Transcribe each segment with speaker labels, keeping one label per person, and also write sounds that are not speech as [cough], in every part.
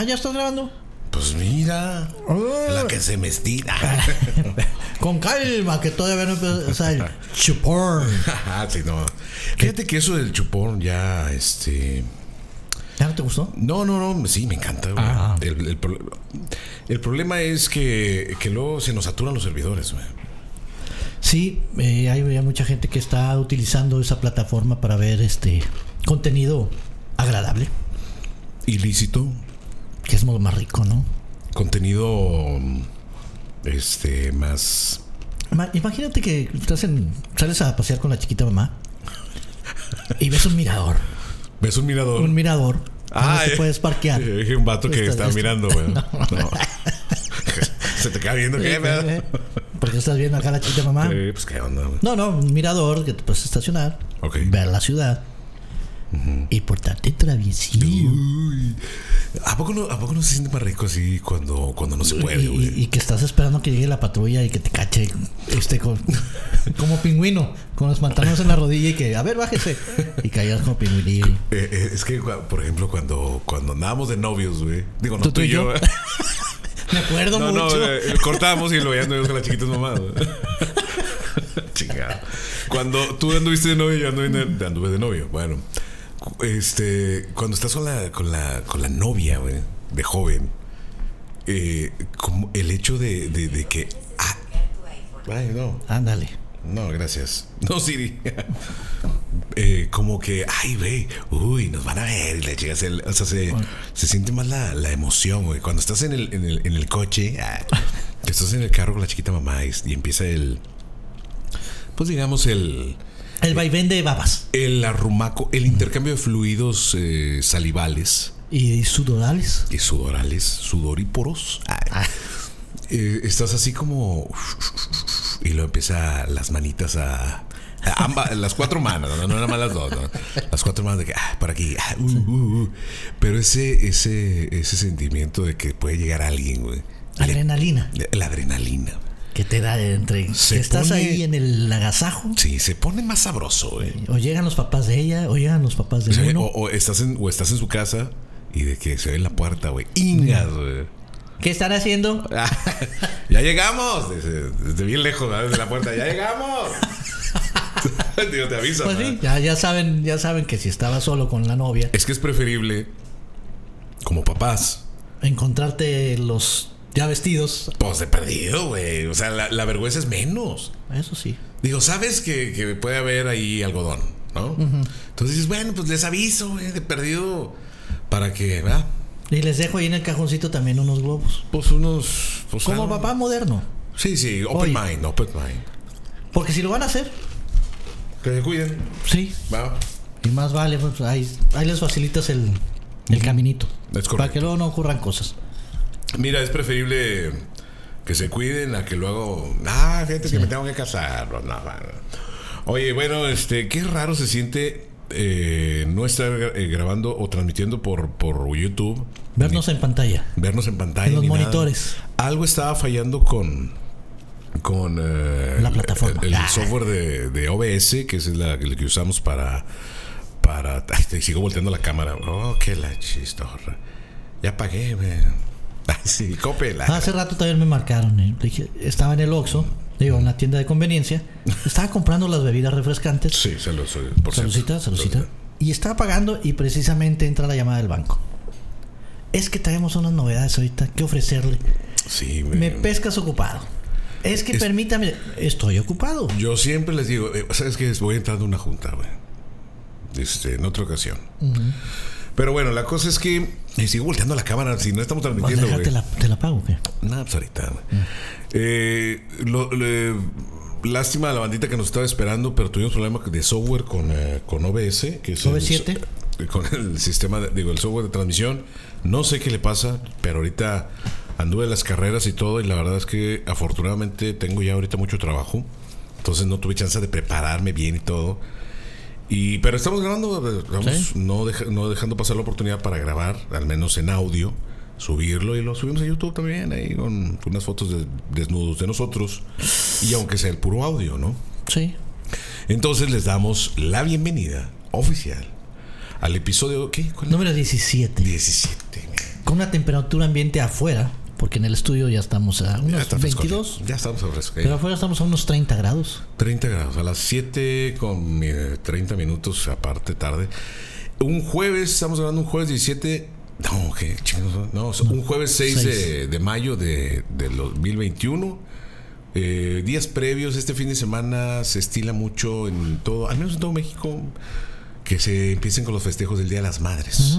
Speaker 1: Ah, ya estás grabando.
Speaker 2: Pues mira. La que se me estira. [laughs]
Speaker 1: Con calma, que todavía no empieza el chupón. [laughs]
Speaker 2: Ah, sí, no. Fíjate que eso del chupón ya, este.
Speaker 1: ¿Ya no te gustó?
Speaker 2: No, no, no, sí, me encanta.
Speaker 1: Ah.
Speaker 2: El, el pro- el problema es que, que luego se nos saturan los servidores, güey.
Speaker 1: Sí, eh, hay, hay mucha gente que está utilizando esa plataforma para ver este contenido agradable,
Speaker 2: Ilícito,
Speaker 1: que es lo más rico, ¿no?
Speaker 2: contenido este más
Speaker 1: Ma- Imagínate que estás en, sales a pasear con la chiquita mamá y ves un mirador,
Speaker 2: ves un mirador
Speaker 1: un mirador te
Speaker 2: eh,
Speaker 1: puedes parquear.
Speaker 2: eh, dije un vato que
Speaker 1: Está-
Speaker 2: mirando güey [laughs] No. [laughs] se te queda viendo qué pedo?
Speaker 1: Eh, Porque estás viendo acá a la chiquita mamá.
Speaker 2: Eh, pues qué onda?
Speaker 1: No, no, un mirador que te puedes estacionar,
Speaker 2: Ok.
Speaker 1: ver la ciudad y portarte traviesillo.
Speaker 2: Uy. ¿A poco, no, ¿A poco no se siente más rico así cuando, cuando no se puede,
Speaker 1: Y,
Speaker 2: güey?
Speaker 1: y- y que estás esperando que llegue la patrulla y que te cache este con- [laughs] como pingüino, con los pantalones en la rodilla y que, a ver, bájese. Y caigas como pingüinillo.
Speaker 2: Eh, eh, es que, por ejemplo, cuando, cuando andábamos de novios, güey. Digo, no
Speaker 1: ¿Tú,
Speaker 2: y yo.
Speaker 1: yo? [laughs] Me acuerdo
Speaker 2: No, no,
Speaker 1: mucho.
Speaker 2: eh, cortamos y lo anduvimos con las chiquitas güey. [laughs] Chingado. Cuando tú anduviste de novio, yo anduve de, anduve de novio. Bueno, este, cuando estás con la, con la, con la novia, güey, de joven, eh, como el hecho de, de, de que. Ah, ay, no.
Speaker 1: Ándale.
Speaker 2: No, gracias. [laughs] No, Siri. [laughs] Eh, como que, ay, güey, uy, nos van a ver. Y le llegas el. O sea, se, se siente más la, la emoción, güey. Cuando estás en el, en el, en el coche, ah, estás en el carro con la chiquita mamá y, y empieza el. Pues digamos, el.
Speaker 1: El vaivén de babas
Speaker 2: El arrumaco, el intercambio de fluidos eh, salivales
Speaker 1: y sudorales.
Speaker 2: y sudorales, sudoríporos. Ah, eh, estás así como. [laughs] Y luego empieza las manitas a. a ambas, [laughs] las cuatro manos, no, no nada más las dos, ¿no? Las cuatro manos de que, ah, por aquí, ah, uh, uh, uh. Pero ese, ese, ese sentimiento de que puede llegar alguien, güey.
Speaker 1: Adrenalina
Speaker 2: La adrenalina.
Speaker 1: Que te da entre
Speaker 2: Se
Speaker 1: que estás
Speaker 2: pone-
Speaker 1: ahí en el agasajo.
Speaker 2: Sí, se pone más sabroso, güey.
Speaker 1: O llegan los papás de ella, o llegan los papás de
Speaker 2: O, sea,
Speaker 1: uno.
Speaker 2: o- o estás en, o estás en su casa y de que se ve en la puerta, güey. Ingas, güey.
Speaker 1: ¿Qué están haciendo? [laughs]
Speaker 2: ya llegamos. Desde, desde bien lejos, ¿verdad? desde la puerta. Ya llegamos. [laughs] Digo, te aviso.
Speaker 1: Pues sí, ya, ya saben, ya saben que si estaba solo con la novia,
Speaker 2: Es que es preferible, como papás,
Speaker 1: encontrarte los ya vestidos,
Speaker 2: pues de perdido, güey. O sea, la, la vergüenza es menos.
Speaker 1: eso sí.
Speaker 2: Digo, sabes que, que puede haber ahí algodón, ¿no? Entonces dices, bueno, pues les aviso, güey, de perdido. Para que, ¿verdad?
Speaker 1: Y les dejo ahí en el cajoncito también unos globos.
Speaker 2: Pues unos. Pues,
Speaker 1: Como
Speaker 2: algo.
Speaker 1: papá moderno.
Speaker 2: Sí, sí, open
Speaker 1: Oye.
Speaker 2: mind, open mind.
Speaker 1: Porque si lo van a hacer,
Speaker 2: Que se cuiden.
Speaker 1: sí.
Speaker 2: Va.
Speaker 1: Y más vale, pues ahí, ahí les facilitas el, el caminito.
Speaker 2: Es correcto.
Speaker 1: Para que luego no ocurran cosas.
Speaker 2: Mira, es preferible que se cuiden a que luego. Ah, gente, que me tengo que casar. No, no. Oye, bueno, este, qué raro se siente eh, no estar eh, grabando o transmitiendo por, por YouTube.
Speaker 1: Vernos en pantalla.
Speaker 2: vernos en pantalla.
Speaker 1: En los
Speaker 2: nada.
Speaker 1: monitores.
Speaker 2: Algo estaba fallando con. Con eh,
Speaker 1: La plataforma.
Speaker 2: el, el
Speaker 1: Ah.
Speaker 2: software de, de OBS, que es la, el que usamos para. Para. Ay, te sigo volteando la cámara. Oh, qué la chistorra. Ya pagué, man. [laughs] Sí, cópela.
Speaker 1: Hace rato también me marcaron. eh. Dije, estaba en el Oxxo, digo, en la tienda de conveniencia. [laughs] Estaba comprando las bebidas refrescantes.
Speaker 2: Sí, se lo soy. Por
Speaker 1: Salucita,
Speaker 2: cierto.
Speaker 1: salucita. Y estaba pagando y precisamente entra la llamada del banco. Es que traemos unas novedades ahorita que ofrecerle.
Speaker 2: Sí, güey.
Speaker 1: Me pescas ocupado. Es que
Speaker 2: Es-
Speaker 1: permítame, estoy ocupado.
Speaker 2: Yo siempre les digo, eh, ¿sabes qué? Voy a entrar en una junta, güey. Este, en otra ocasión. Pero bueno, la cosa es que. Y sigo volteando la cámara si no estamos transmitiendo, güey.
Speaker 1: déjate la, te la pago, ¿qué?
Speaker 2: Nada, pues ahorita. güey. Eh, lo- le- lástima a la bandita que nos estaba esperando, pero tuvimos problemas de software con, eh, con OBS, que es el-
Speaker 1: OV7.
Speaker 2: eh, con el sistema, de- digo, el software de transmisión. No sé qué le pasa, pero ahorita anduve las carreras y todo, y la verdad es que afortunadamente tengo ya ahorita mucho trabajo. Entonces no tuve chance de prepararme bien y todo. Y, pero estamos grabando,
Speaker 1: Sí.
Speaker 2: no, deja- no dejando pasar la oportunidad para grabar, al menos en audio, subirlo y lo subimos a YouTube también, ahí con unas fotos de desnudos de nosotros. Y aunque sea el puro audio, ¿no?
Speaker 1: Sí.
Speaker 2: Entonces les damos la bienvenida oficial al episodio. ¿Qué? ¿Cuál?
Speaker 1: Número 17.
Speaker 2: 17. mira.
Speaker 1: Con una temperatura ambiente afuera, porque en el estudio ya estamos a
Speaker 2: Ya
Speaker 1: unos
Speaker 2: fresco
Speaker 1: 22.
Speaker 2: aquí. Ya estamos a fresco.
Speaker 1: Pero afuera estamos a unos 30 grados.
Speaker 2: 30 grados, a las 7 con eh, 30 minutos, aparte tarde. Un jueves, estamos hablando un jueves 17. No, ¿qué chingados son? No, un jueves 6 de, de mayo de, del 2021. Eh, días previos, este fin de semana se estila mucho en todo, al menos en todo México, que se empiecen con los festejos del Día de las Madres.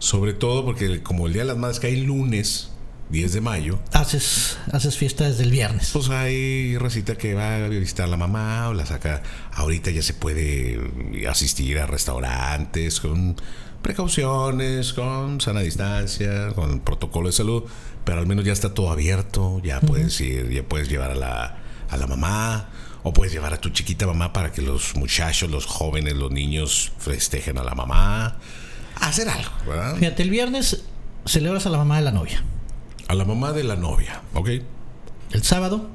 Speaker 2: Sobre todo porque, como el Día de las Madres cae el lunes 10 de mayo,
Speaker 1: Haces, haces fiesta desde el viernes.
Speaker 2: pues hay racita que va a visitar a la mamá o la saca. Ahorita ya se puede asistir a restaurantes con precauciones, con sana distancia, con protocolo de salud, pero al menos ya está todo abierto, ya puedes ir, ya puedes llevar a la, a la mamá o puedes llevar a tu chiquita mamá para que los muchachos, los jóvenes, los niños festejen a la mamá. Hacer algo, ¿verdad?
Speaker 1: Fíjate, el viernes celebras a la mamá de la novia.
Speaker 2: A la mamá de la novia, ¿ok?
Speaker 1: El sábado,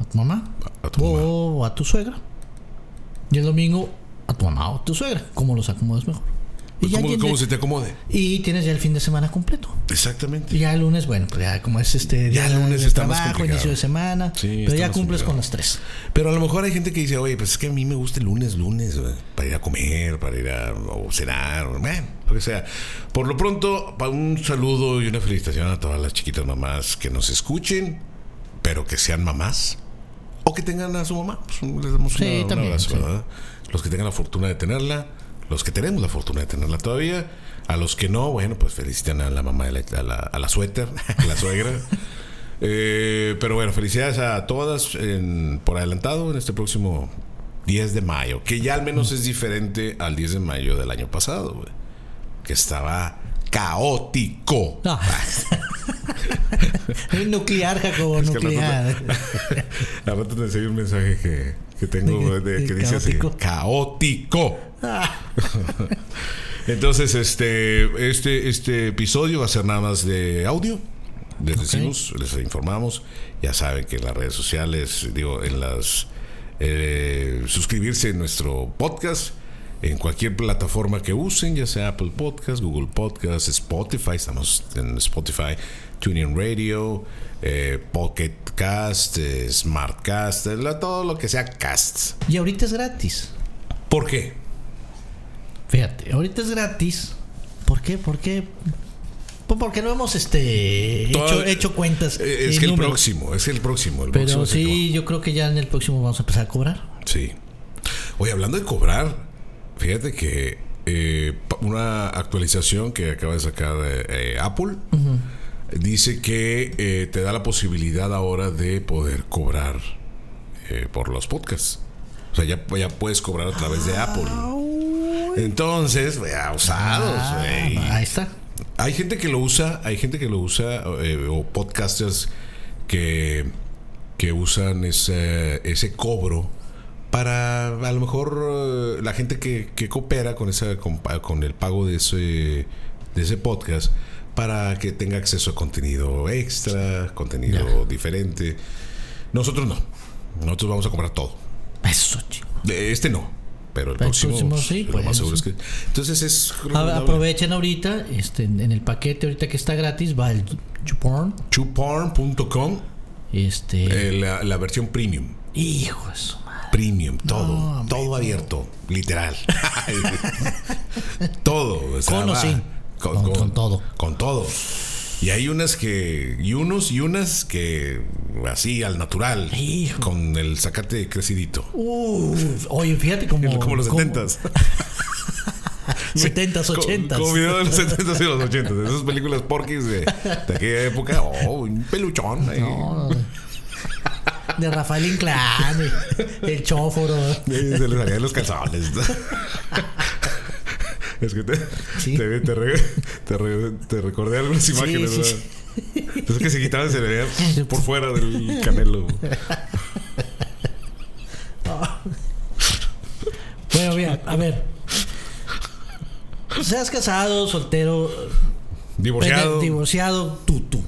Speaker 1: a tu mamá.
Speaker 2: A tu mamá.
Speaker 1: o a tu suegra. Y el domingo, a tu mamá o a tu suegra. Como los acomodes mejor.
Speaker 2: Pues
Speaker 1: ya
Speaker 2: como,
Speaker 1: tienes-
Speaker 2: como se te acomode.
Speaker 1: y tienes ya el fin de semana completo.
Speaker 2: Exactamente.
Speaker 1: Y ya el lunes, bueno, pues ya como es este
Speaker 2: Ya el
Speaker 1: día
Speaker 2: lunes
Speaker 1: de
Speaker 2: está más
Speaker 1: trabajo,
Speaker 2: complicado.
Speaker 1: inicio de semana.
Speaker 2: Sí,
Speaker 1: pero ya
Speaker 2: más
Speaker 1: cumples
Speaker 2: complicado.
Speaker 1: con las tres.
Speaker 2: Pero a lo mejor hay gente que dice, oye, pues es que a mí me gusta el lunes, lunes, güey, para ir a comer, para ir a o cenar, o, bueno, lo que sea. Por lo pronto, un saludo y una felicitación a todas las chiquitas mamás que nos escuchen, pero que sean mamás. O que tengan a su mamá. Pues, les damos
Speaker 1: Sí,
Speaker 2: una- un
Speaker 1: también,
Speaker 2: abrazo,
Speaker 1: sí.
Speaker 2: ¿verdad? Los que tengan la fortuna de tenerla, los que tenemos la fortuna de tenerla todavía. A los que no, bueno, pues felicitan a la mamá, de la, a, la, a la suéter, a la suegra. [laughs] Eh, pero bueno, felicidades a todas en- por adelantado en este próximo 10 de mayo, que ya al menos es diferente al 10 de mayo del año pasado, que estaba caótico.
Speaker 1: No. [laughs] [laughs] nuclear, Jacobo,
Speaker 2: Es que al
Speaker 1: nuclear.
Speaker 2: Rato te un mensaje que, que tengo
Speaker 1: ¿De qué?
Speaker 2: de- que
Speaker 1: ¿De
Speaker 2: dice así,
Speaker 1: caótico?
Speaker 2: caótico.
Speaker 1: Ah, [laughs]
Speaker 2: Entonces, este, este, este episodio va a ser nada más de audio. Les decimos, les informamos. Ya saben que en las redes sociales, digo, en las. eh, suscribirse en nuestro podcast, en cualquier plataforma que usen, ya sea Apple Podcast, Google Podcast, Spotify, estamos en Spotify, TuneIn Radio, eh, Pocket Cast, eh, Smartcast, todo lo que sea cast.
Speaker 1: y ahorita es gratis.
Speaker 2: ¿Por qué?
Speaker 1: Fíjate, ahorita es gratis. ¿Por qué? ¿Por qué? Pues porque no hemos este hecho, hecho cuentas.
Speaker 2: Eh, Es que el
Speaker 1: números.
Speaker 2: próximo, es el próximo. El
Speaker 1: Pero
Speaker 2: próximo
Speaker 1: sí, yo creo que ya en el próximo vamos a empezar a cobrar.
Speaker 2: Sí. Oye, hablando de cobrar, fíjate que eh, una actualización que acaba de sacar eh, Apple dice que eh, te da la posibilidad ahora de poder cobrar por los podcasts. O sea, ya, ya puedes cobrar a través de Apple. Entonces, vea, usados,
Speaker 1: Ah, ahí está.
Speaker 2: Hay gente que lo usa, hay gente que lo usa, eh, o podcasters que, que usan ese, ese cobro para a lo mejor eh, la gente que, que coopera con esa con, con el pago de ese de ese podcast para que tenga acceso a contenido extra, contenido diferente. Nosotros no. Nosotros vamos a comprar todo.
Speaker 1: Eso, chico.
Speaker 2: Este no, pero el
Speaker 1: El
Speaker 2: próximo,
Speaker 1: próximo sí,
Speaker 2: lo
Speaker 1: pues,
Speaker 2: más seguro es que entonces es
Speaker 1: A-. Aprovechen ahorita, este, en el paquete ahorita que está gratis, va el YouPorn.
Speaker 2: chuporn.com
Speaker 1: Este.
Speaker 2: Eh, la, la versión premium.
Speaker 1: hijo de su madre.
Speaker 2: Premium, todo.
Speaker 1: No, hombre,
Speaker 2: todo abierto, literal. [laughs] todo. o sea,
Speaker 1: Con o sin. Con- con todo.
Speaker 2: Con todo. Y hay unas que. Y unos y unas que. Así, al natural.
Speaker 1: Hijo.
Speaker 2: Con el sacate crecidito.
Speaker 1: Uf, oye, fíjate [laughs] como.
Speaker 2: como los [laughs] [laughs]
Speaker 1: como-
Speaker 2: 70s.
Speaker 1: 70s, 80s.
Speaker 2: Como video de los 70s y los 80s. De esas películas porquis de, de aquella época. Oh, un peluchón. ahí.
Speaker 1: No, de Rafael Inclán, el, chóforo.
Speaker 2: Y se les salían los calzones. Es que te,
Speaker 1: Sí.
Speaker 2: te, te, re- te re- te recordé algunas imágenes,
Speaker 1: sí,
Speaker 2: ¿verdad? Entonces que se quitaban se le veía [laughs] por fuera del canelo. [laughs]
Speaker 1: Bueno, mira, a ver. Seas casado, soltero,
Speaker 2: Divorciado.
Speaker 1: pene- divorciado, tú, tú.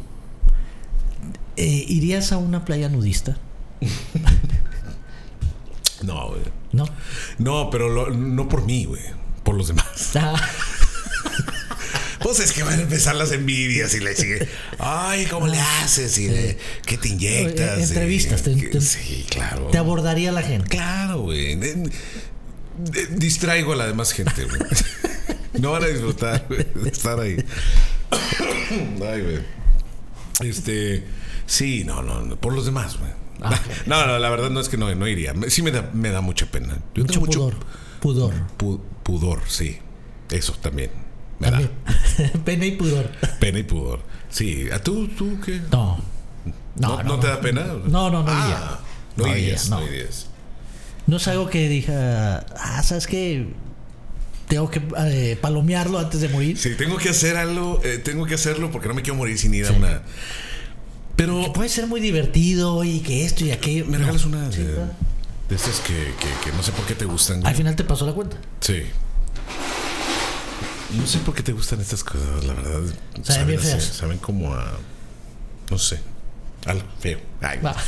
Speaker 1: Eh, ¿Irías a una playa nudista? [laughs]
Speaker 2: No, güey.
Speaker 1: No.
Speaker 2: No, pero lo- no por mí, güey. Por los demás. [laughs]
Speaker 1: Ah,
Speaker 2: Pues es que van a empezar las envidias y le sigue. Ay, ¿cómo le haces? Y le- ¿Qué te inyectas?
Speaker 1: Entrevistas,
Speaker 2: Y-
Speaker 1: te- te-
Speaker 2: sí, claro.
Speaker 1: te abordaría la gente.
Speaker 2: Claro, güey. Eh, Distraigo a la demás gente, güey. [laughs] No van a disfrutar, güey, de estar ahí. [coughs] Ay, güey. Este. Sí, no, no, no, por los demás, güey.
Speaker 1: Ah, [laughs]
Speaker 2: No, no, la verdad no es que no, no iría. Sí me da, me da mucha pena. Yo
Speaker 1: Mucho
Speaker 2: tengo
Speaker 1: pudor. Pudor.
Speaker 2: pu- pudor, sí. Eso también. Me
Speaker 1: También. [laughs] Pena y pudor.
Speaker 2: pena y pudor. Sí. ¿A tú, tú qué?
Speaker 1: No.
Speaker 2: ¿No, no te da pena?
Speaker 1: No, no, no
Speaker 2: Ah. No,
Speaker 1: No
Speaker 2: irías,
Speaker 1: iría,
Speaker 2: no
Speaker 1: no.
Speaker 2: irías.
Speaker 1: No es algo que diga, ah, ¿sabes qué? Tengo que eh, palomearlo antes de morir.
Speaker 2: Sí, tengo que hacer algo, eh, tengo que hacerlo porque no me quiero morir sin ir a una. Pero
Speaker 1: Puede ser muy divertido y que esto y aquello.
Speaker 2: me
Speaker 1: No.
Speaker 2: regalas una
Speaker 1: Sí, claro.
Speaker 2: De estas que, que- que no sé por qué te gustan.
Speaker 1: Al final te pasó la cuenta.
Speaker 2: Sí. No sé por qué te gustan estas cosas, la verdad.
Speaker 1: Saben
Speaker 2: así, saben como a. No sé. Algo feo. Ay,
Speaker 1: Va. [laughs]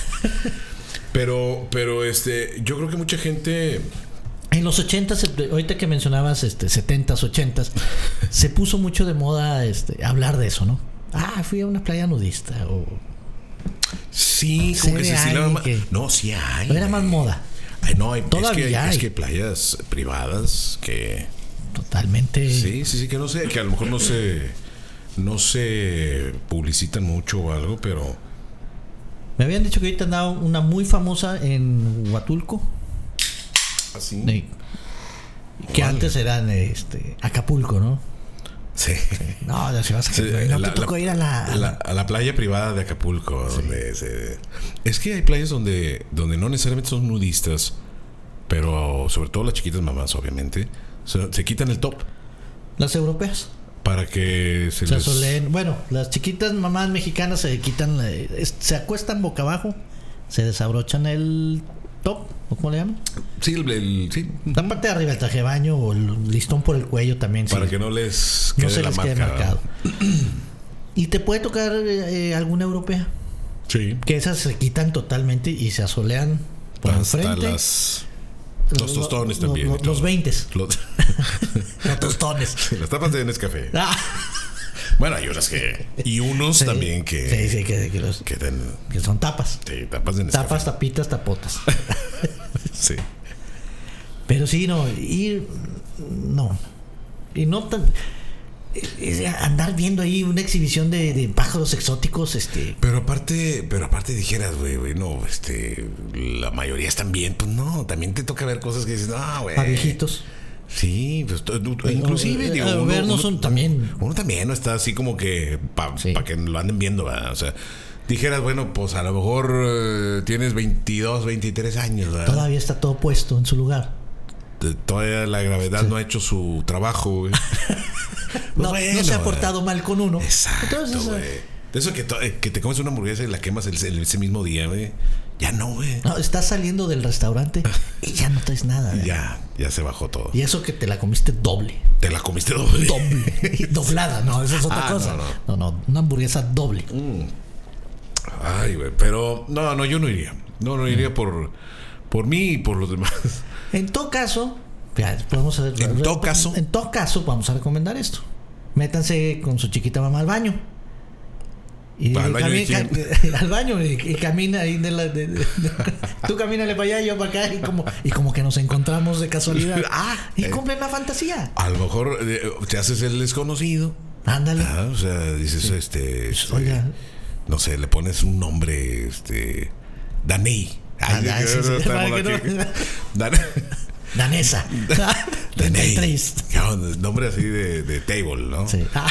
Speaker 2: Pero, pero este, yo creo que mucha gente.
Speaker 1: En los 80s, ahorita que mencionabas este 70s, 80s, [laughs] se puso mucho de moda este, hablar de eso, ¿no? Ah, fui a una playa nudista. O,
Speaker 2: Sí, como que se más. No, sí hay.
Speaker 1: era más moda.
Speaker 2: Ay, no, hay, es, que,
Speaker 1: Todavía
Speaker 2: es
Speaker 1: hay.
Speaker 2: que playas privadas que.
Speaker 1: Totalmente.
Speaker 2: Sí, sí, sí, que no sé, que a lo mejor no se. No se publicitan mucho o algo, pero.
Speaker 1: Me habían dicho que ahorita andaba una muy famosa en Huatulco.
Speaker 2: Así.
Speaker 1: de- que antes eran este, Acapulco, ¿no?
Speaker 2: Sí.
Speaker 1: No, vas a
Speaker 2: Sí,
Speaker 1: no
Speaker 2: la-
Speaker 1: te tocó
Speaker 2: la-
Speaker 1: ir a la, a
Speaker 2: la, a la playa privada de Acapulco, donde se- es que hay playas donde, donde no necesariamente son nudistas, pero sobre todo las chiquitas mamás, obviamente, se, se quitan el top
Speaker 1: las europeas.
Speaker 2: para que se,
Speaker 1: Se
Speaker 2: les-.
Speaker 1: Bueno, las chiquitas mamás mexicanas se quitan, eh, se acuestan boca abajo, se desabrochan el top, ¿o cómo le llaman?
Speaker 2: Sí, el- el- sí,
Speaker 1: La parte de arriba, el traje de baño o el listón por el cuello también.
Speaker 2: para
Speaker 1: sí.
Speaker 2: que no les
Speaker 1: no
Speaker 2: quede
Speaker 1: se
Speaker 2: la
Speaker 1: les quede
Speaker 2: marca.
Speaker 1: marcado. y te puede tocar eh, alguna europea,
Speaker 2: Sí.
Speaker 1: que esas se quitan totalmente y se asolean por
Speaker 2: Hasta
Speaker 1: enfrente.
Speaker 2: las, los tostones también.
Speaker 1: los- los
Speaker 2: todo.
Speaker 1: 20s.
Speaker 2: Los-
Speaker 1: Los tostones.
Speaker 2: las tapas de Nescafé.
Speaker 1: Ah,
Speaker 2: Bueno, hay unas que. Y unos
Speaker 1: sí.
Speaker 2: también que.
Speaker 1: Sí, sí, que, que los-
Speaker 2: Que den.
Speaker 1: que son tapas.
Speaker 2: Sí, tapas de Nescafé.
Speaker 1: Tapas, tapitas, tapotas. [laughs]
Speaker 2: Sí.
Speaker 1: Pero sí, no, ir. No. Y no tan. andar viendo ahí una exhibición de, de pájaros exóticos, este.
Speaker 2: Pero aparte, pero aparte dijeras, güey, güey, no, este, la mayoría están bien, pues no, también te toca ver cosas que dices, no, güey.
Speaker 1: A viejitos.
Speaker 2: Sí, pues inclusive,
Speaker 1: eh,
Speaker 2: digo,
Speaker 1: a
Speaker 2: uno,
Speaker 1: ver, no
Speaker 2: uno-
Speaker 1: son también-
Speaker 2: uno también no está así como que para
Speaker 1: Sí.
Speaker 2: que lo anden viendo, ¿verdad? O sea, dijeras, bueno, pues a lo mejor eh, tienes 22, 23 años, ¿verdad?
Speaker 1: Todavía está todo puesto en su lugar.
Speaker 2: Todavía la gravedad no ha hecho su trabajo, güey. [laughs] Pues
Speaker 1: no,
Speaker 2: bueno,
Speaker 1: no se ha
Speaker 2: ¿verdad?
Speaker 1: portado mal con uno.
Speaker 2: Exacto,
Speaker 1: Entonces,
Speaker 2: güey. De eso que, eh, que te comes una hamburguesa y la quemas el- el- ese mismo día, güey. Ya no, güey.
Speaker 1: no, estás saliendo del restaurante [laughs] y ya no traes nada.
Speaker 2: Ya, ya se bajó todo.
Speaker 1: Y eso que te la comiste doble.
Speaker 2: Te la comiste doble.
Speaker 1: Doble. [laughs] Doblada, no, eso es otra
Speaker 2: Ah,
Speaker 1: cosa.
Speaker 2: no,
Speaker 1: No no. una hamburguesa doble.
Speaker 2: Ay, güey. Pero no, no, yo no iría. No, no
Speaker 1: Mm.
Speaker 2: iría por, por mí y por los demás. [laughs]
Speaker 1: En todo caso, ya, podemos hacer-
Speaker 2: En todo caso.
Speaker 1: En todo caso, vamos a recomendar esto. Métanse con su chiquita mamá al baño. Y
Speaker 2: ¿Al baño de
Speaker 1: cami-
Speaker 2: quién?
Speaker 1: ca- al baño y, y camina ahí de la, de- de- [laughs] tú camínale para allá y yo para acá y como y como que nos encontramos de casualidad [laughs]
Speaker 2: Ah,
Speaker 1: y
Speaker 2: eh.
Speaker 1: cumplen la fantasía
Speaker 2: A lo mejor eh, te haces el desconocido.
Speaker 1: ándale
Speaker 2: Ah, o sea, dices, este, este,
Speaker 1: oiga
Speaker 2: No sé, le pones un nombre, este. Daney. [laughs]
Speaker 1: Danesa
Speaker 2: Daney.
Speaker 1: 33
Speaker 2: Cabrón, Nombre así de, de table, ¿no?
Speaker 1: Sí. Ah.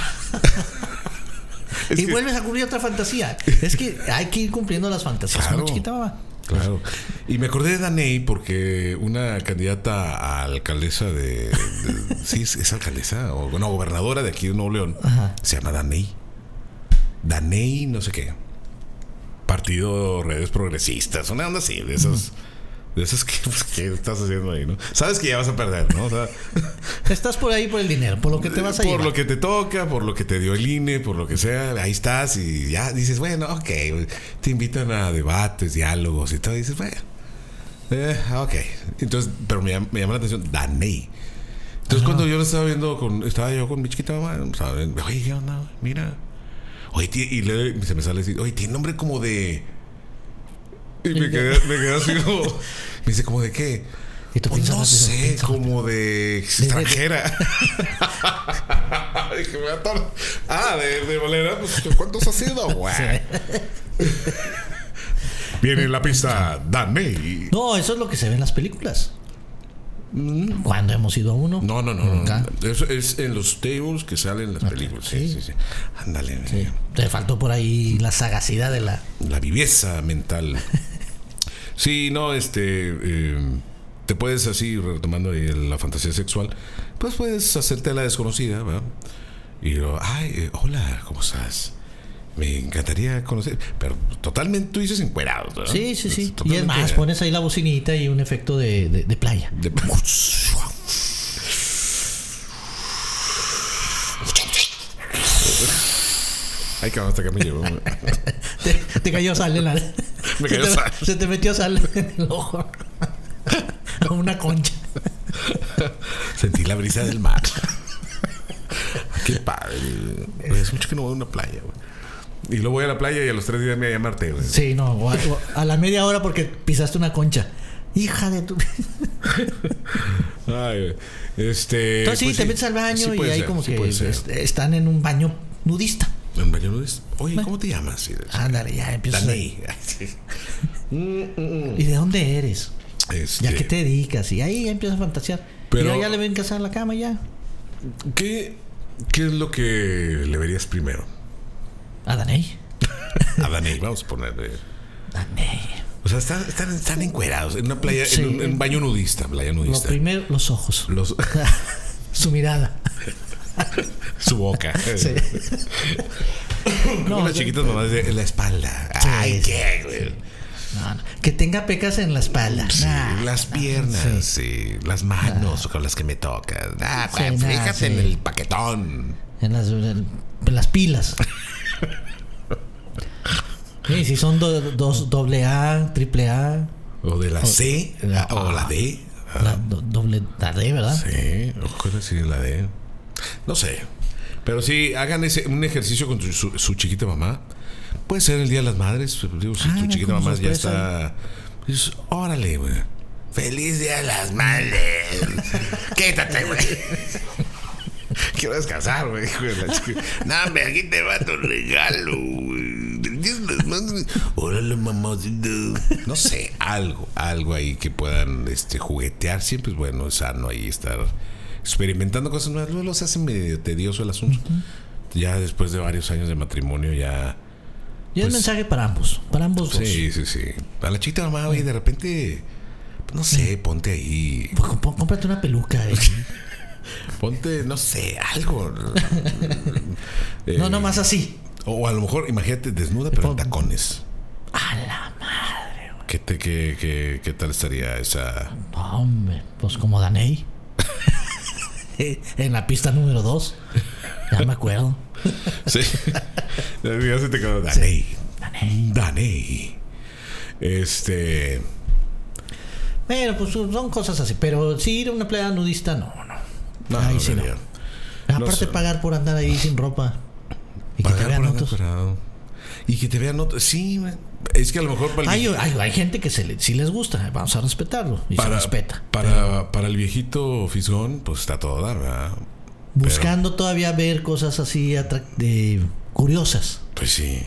Speaker 1: [laughs] Y
Speaker 2: que-
Speaker 1: vuelves a cumplir otra fantasía [laughs] es que hay que ir cumpliendo las fantasías
Speaker 2: Claro.
Speaker 1: la chiquita mamá
Speaker 2: Claro. Y me acordé de Daney porque una candidata a alcaldesa de. de- sí, es, es alcaldesa o no, gobernadora de aquí de Nuevo León.
Speaker 1: Ajá.
Speaker 2: Se llama Daney. Daney, no sé qué. Partido Redes Progresistas, una onda así, de esos. De esos que, pues, ¿qué estás haciendo ahí, no? Sabes que ya vas a perder, ¿no? O sea, [laughs]
Speaker 1: Estás por ahí por el dinero, por lo que te vas a
Speaker 2: por
Speaker 1: llevar.
Speaker 2: lo que te toca, por lo que te dio el INE, por lo que sea, ahí estás y ya dices, bueno, ok, te invitan a debates, diálogos y todo, y dices, bueno, eh, ok. Entonces, pero me, me llama la atención, Daney. Entonces cuando yo lo estaba viendo con, estaba yo con mi chiquita mamá, viendo, oye, ¿qué onda? Mira. Oye, y le- se me sale así, oye, tiene nombre como de. Y me quedé, me quedé así como. Me dice, ¿como de qué?
Speaker 1: Y tú
Speaker 2: Pues no sé, como de extranjera. [laughs] Dije, me Ah, de, de bolera, pues ¿cuántos has sido? [laughs] Viene en la pista Dan May.
Speaker 1: No, eso es lo que se ve en las películas. Cuando hemos ido a uno.
Speaker 2: Mm. No, no, no.
Speaker 1: Nunca.
Speaker 2: Eso es en los tables que salen en las películas. Sí, sí,
Speaker 1: sí.
Speaker 2: sí. Ándale.
Speaker 1: Sí, Te faltó por ahí la sagacidad de la.
Speaker 2: La viveza mental. [laughs] Sí, no, este. eh, te puedes así, retomando ahí la fantasía sexual, pues puedes hacerte la desconocida, ¿verdad? Y yo, ay, eh, hola, ¿cómo estás? Me encantaría conocer. Pero totalmente tú dices encuerados, ¿verdad?
Speaker 1: Sí, sí, sí. Y es
Speaker 2: Totalmente-
Speaker 1: más, pones ahí la bocinita y un efecto de, de- de playa.
Speaker 2: de- [laughs] Ay, cabrón, hasta que me llevó. [laughs]
Speaker 1: Te, te cayó sal en la.
Speaker 2: Me [laughs]
Speaker 1: se
Speaker 2: cayó
Speaker 1: te-
Speaker 2: sal.
Speaker 1: Se te metió sal en el ojo. [laughs] Como una concha.
Speaker 2: Sentí la brisa del mar. Qué padre. güey. Es mucho que no voy a una playa, güey. Y luego voy a la playa y a los tres días me voy a llamarte, güey.
Speaker 1: Sí, no. o a, o a la media hora porque pisaste una concha. Hija de tu.
Speaker 2: Ay, este.
Speaker 1: Entonces sí,
Speaker 2: pues
Speaker 1: te metes al baño
Speaker 2: Sí
Speaker 1: y ahí
Speaker 2: ser,
Speaker 1: como
Speaker 2: sí
Speaker 1: que están en un baño nudista.
Speaker 2: ¿En baño nudista? Oye, ¿cómo te llamas?
Speaker 1: Ándale, ya empiezas. a-
Speaker 2: Dani. [laughs] Ay, sí. [laughs]
Speaker 1: ¿Y de dónde eres?
Speaker 2: Este,
Speaker 1: ¿Ya qué te dedicas? Y ahí ya empiezas a fantasear.
Speaker 2: Pero-
Speaker 1: y ya le ven casar en la cama ya.
Speaker 2: ¿qué, ¿Qué es lo que le verías primero?
Speaker 1: A Daney. [laughs]
Speaker 2: A Dani, vamos a ponerle.
Speaker 1: Daney.
Speaker 2: O sea, están, están, están encuerados en una playa,
Speaker 1: Sí.
Speaker 2: en, un, en baño nudista, playa
Speaker 1: Lo
Speaker 2: nudista.
Speaker 1: primero, los ojos.
Speaker 2: Los,
Speaker 1: Su mirada. [laughs]
Speaker 2: su boca.
Speaker 1: Sí. [laughs]
Speaker 2: No, las chiquitas mamás de en la espalda.
Speaker 1: Sí,
Speaker 2: Ay, qué, güey.
Speaker 1: No, no. Que tenga pecas en la espalda.
Speaker 2: Sí,
Speaker 1: Nah.
Speaker 2: las piernas, sí. las manos con las que me tocas. Ah,
Speaker 1: Sí, nah,
Speaker 2: fíjate en el paquetón.
Speaker 1: En las, en las pilas. [laughs] Sí, si son do- dos doble A, triple A,
Speaker 2: O de la C
Speaker 1: la-
Speaker 2: o la D.
Speaker 1: la do- doble la D, ¿verdad?
Speaker 2: Sí, o cosas así, la D. No sé. Pero sí, hagan ese, un ejercicio con su, su- su chiquita mamá. Puede ser el Día de las Madres. Digo, si
Speaker 1: Ah,
Speaker 2: tu chiquita mamá ya está. Pues, órale, güey. Feliz Día de las Madres. [laughs] Quítate, güey. Quiero descansar, güey. No, hombre, aquí te va tu regalo, güey. Órale, mamacita. No sé, algo, algo ahí que puedan este, juguetear. Siempre es bueno, es sano ahí estar experimentando cosas nuevas. Luego se hace medio tedioso el asunto. Ya después de varios años de matrimonio, ya.
Speaker 1: Y es
Speaker 2: Pues-
Speaker 1: mensaje para ambos, para ambos dos.
Speaker 2: Sí, sí, sí. A la chiquita mamá, oye, de repente. No sé, ponte ahí.
Speaker 1: Pues, cómprate una peluca. eh. [laughs]
Speaker 2: Ponte, no sé, algo. [laughs] Eh,
Speaker 1: No, nomás así.
Speaker 2: O a lo mejor, imagínate desnuda, pero en tacones.
Speaker 1: A la madre. güey.
Speaker 2: ¿Qué, te, qué, qué, qué tal estaría esa?
Speaker 1: No, hombre, pues como Daney. [laughs] [laughs] en la pista número 2. Ya me acuerdo.
Speaker 2: Sí. [laughs] ya se te quedó. Daney.
Speaker 1: Daney.
Speaker 2: Daney. Este.
Speaker 1: Bueno, pues son cosas así. Pero sí ir a una playa nudista, no, no.
Speaker 2: No,
Speaker 1: Ahí
Speaker 2: no
Speaker 1: sí no. Aparte
Speaker 2: sé.
Speaker 1: pagar por andar ahí sin ropa. Y que te
Speaker 2: Pagar
Speaker 1: vean otros.
Speaker 2: parado. Y que te vean otros. Sí, es que a lo mejor para el
Speaker 1: Hay, hay, hay gente que se le, sí les gusta. Vamos a respetarlo. Y se
Speaker 2: para,
Speaker 1: respeta.
Speaker 2: Para, para el viejito fisgón, pues está todo dar, ¿verdad?
Speaker 1: Buscando todavía ver cosas así de, curiosas.
Speaker 2: Pues sí.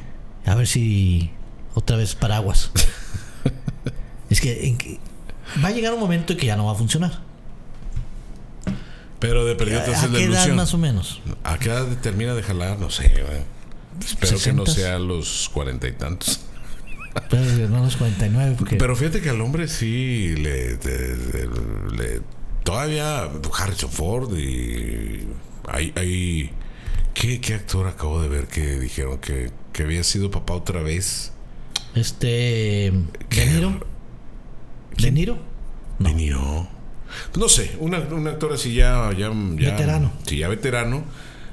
Speaker 1: A ver si otra vez paraguas. [laughs] es que, en que va a llegar un momento en que ya no va a funcionar.
Speaker 2: Pero de perdido te
Speaker 1: ¿A
Speaker 2: haces la
Speaker 1: qué edad
Speaker 2: ilusión.
Speaker 1: más o menos?
Speaker 2: ¿A qué edad termina de jalar? No sé, güey. Espero que no
Speaker 1: 60s.
Speaker 2: sea los cuarenta y tantos.
Speaker 1: Pero no los 49 porque
Speaker 2: Pero fíjate que al hombre sí le, le- le- le- todavía Harrison Ford y hay, hay ¿qué, qué actor acabo de ver que dijeron que, que había sido papá otra vez?
Speaker 1: este
Speaker 2: ¿Qué?
Speaker 1: De Niro. ¿De Niro? No.
Speaker 2: De Niro. No sé, un, un actor así ya, ya, ya
Speaker 1: Veterano.
Speaker 2: Sí, ya veterano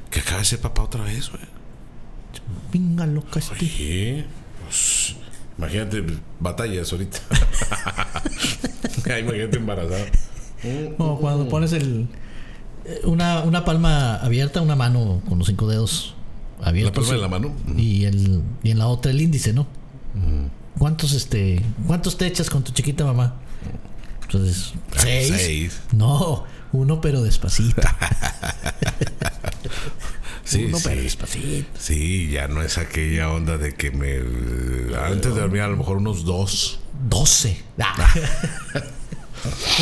Speaker 2: que acaba de ser papá otra vez, güey.
Speaker 1: Venga, loca este.
Speaker 2: Oye, pues, imagínate batallas ahorita. [laughs] Imagínate embarazada.
Speaker 1: Como cuando pones el eh, una, una palma abierta, una mano con los cinco dedos
Speaker 2: La
Speaker 1: abiertos.
Speaker 2: palma de la mano.
Speaker 1: y, el, y en la otra el índice, ¿no? ¿Cuántos, este, ¿Cuántos te echas con tu chiquita mamá? Entonces, seis.
Speaker 2: Seis.
Speaker 1: No, uno pero despacito. [laughs]
Speaker 2: Sí,
Speaker 1: pero
Speaker 2: sí.
Speaker 1: despacito.
Speaker 2: Sí, ya no es aquella onda de que me. Antes de dormir, a lo mejor unos dos.
Speaker 1: Doce. Ah. [laughs]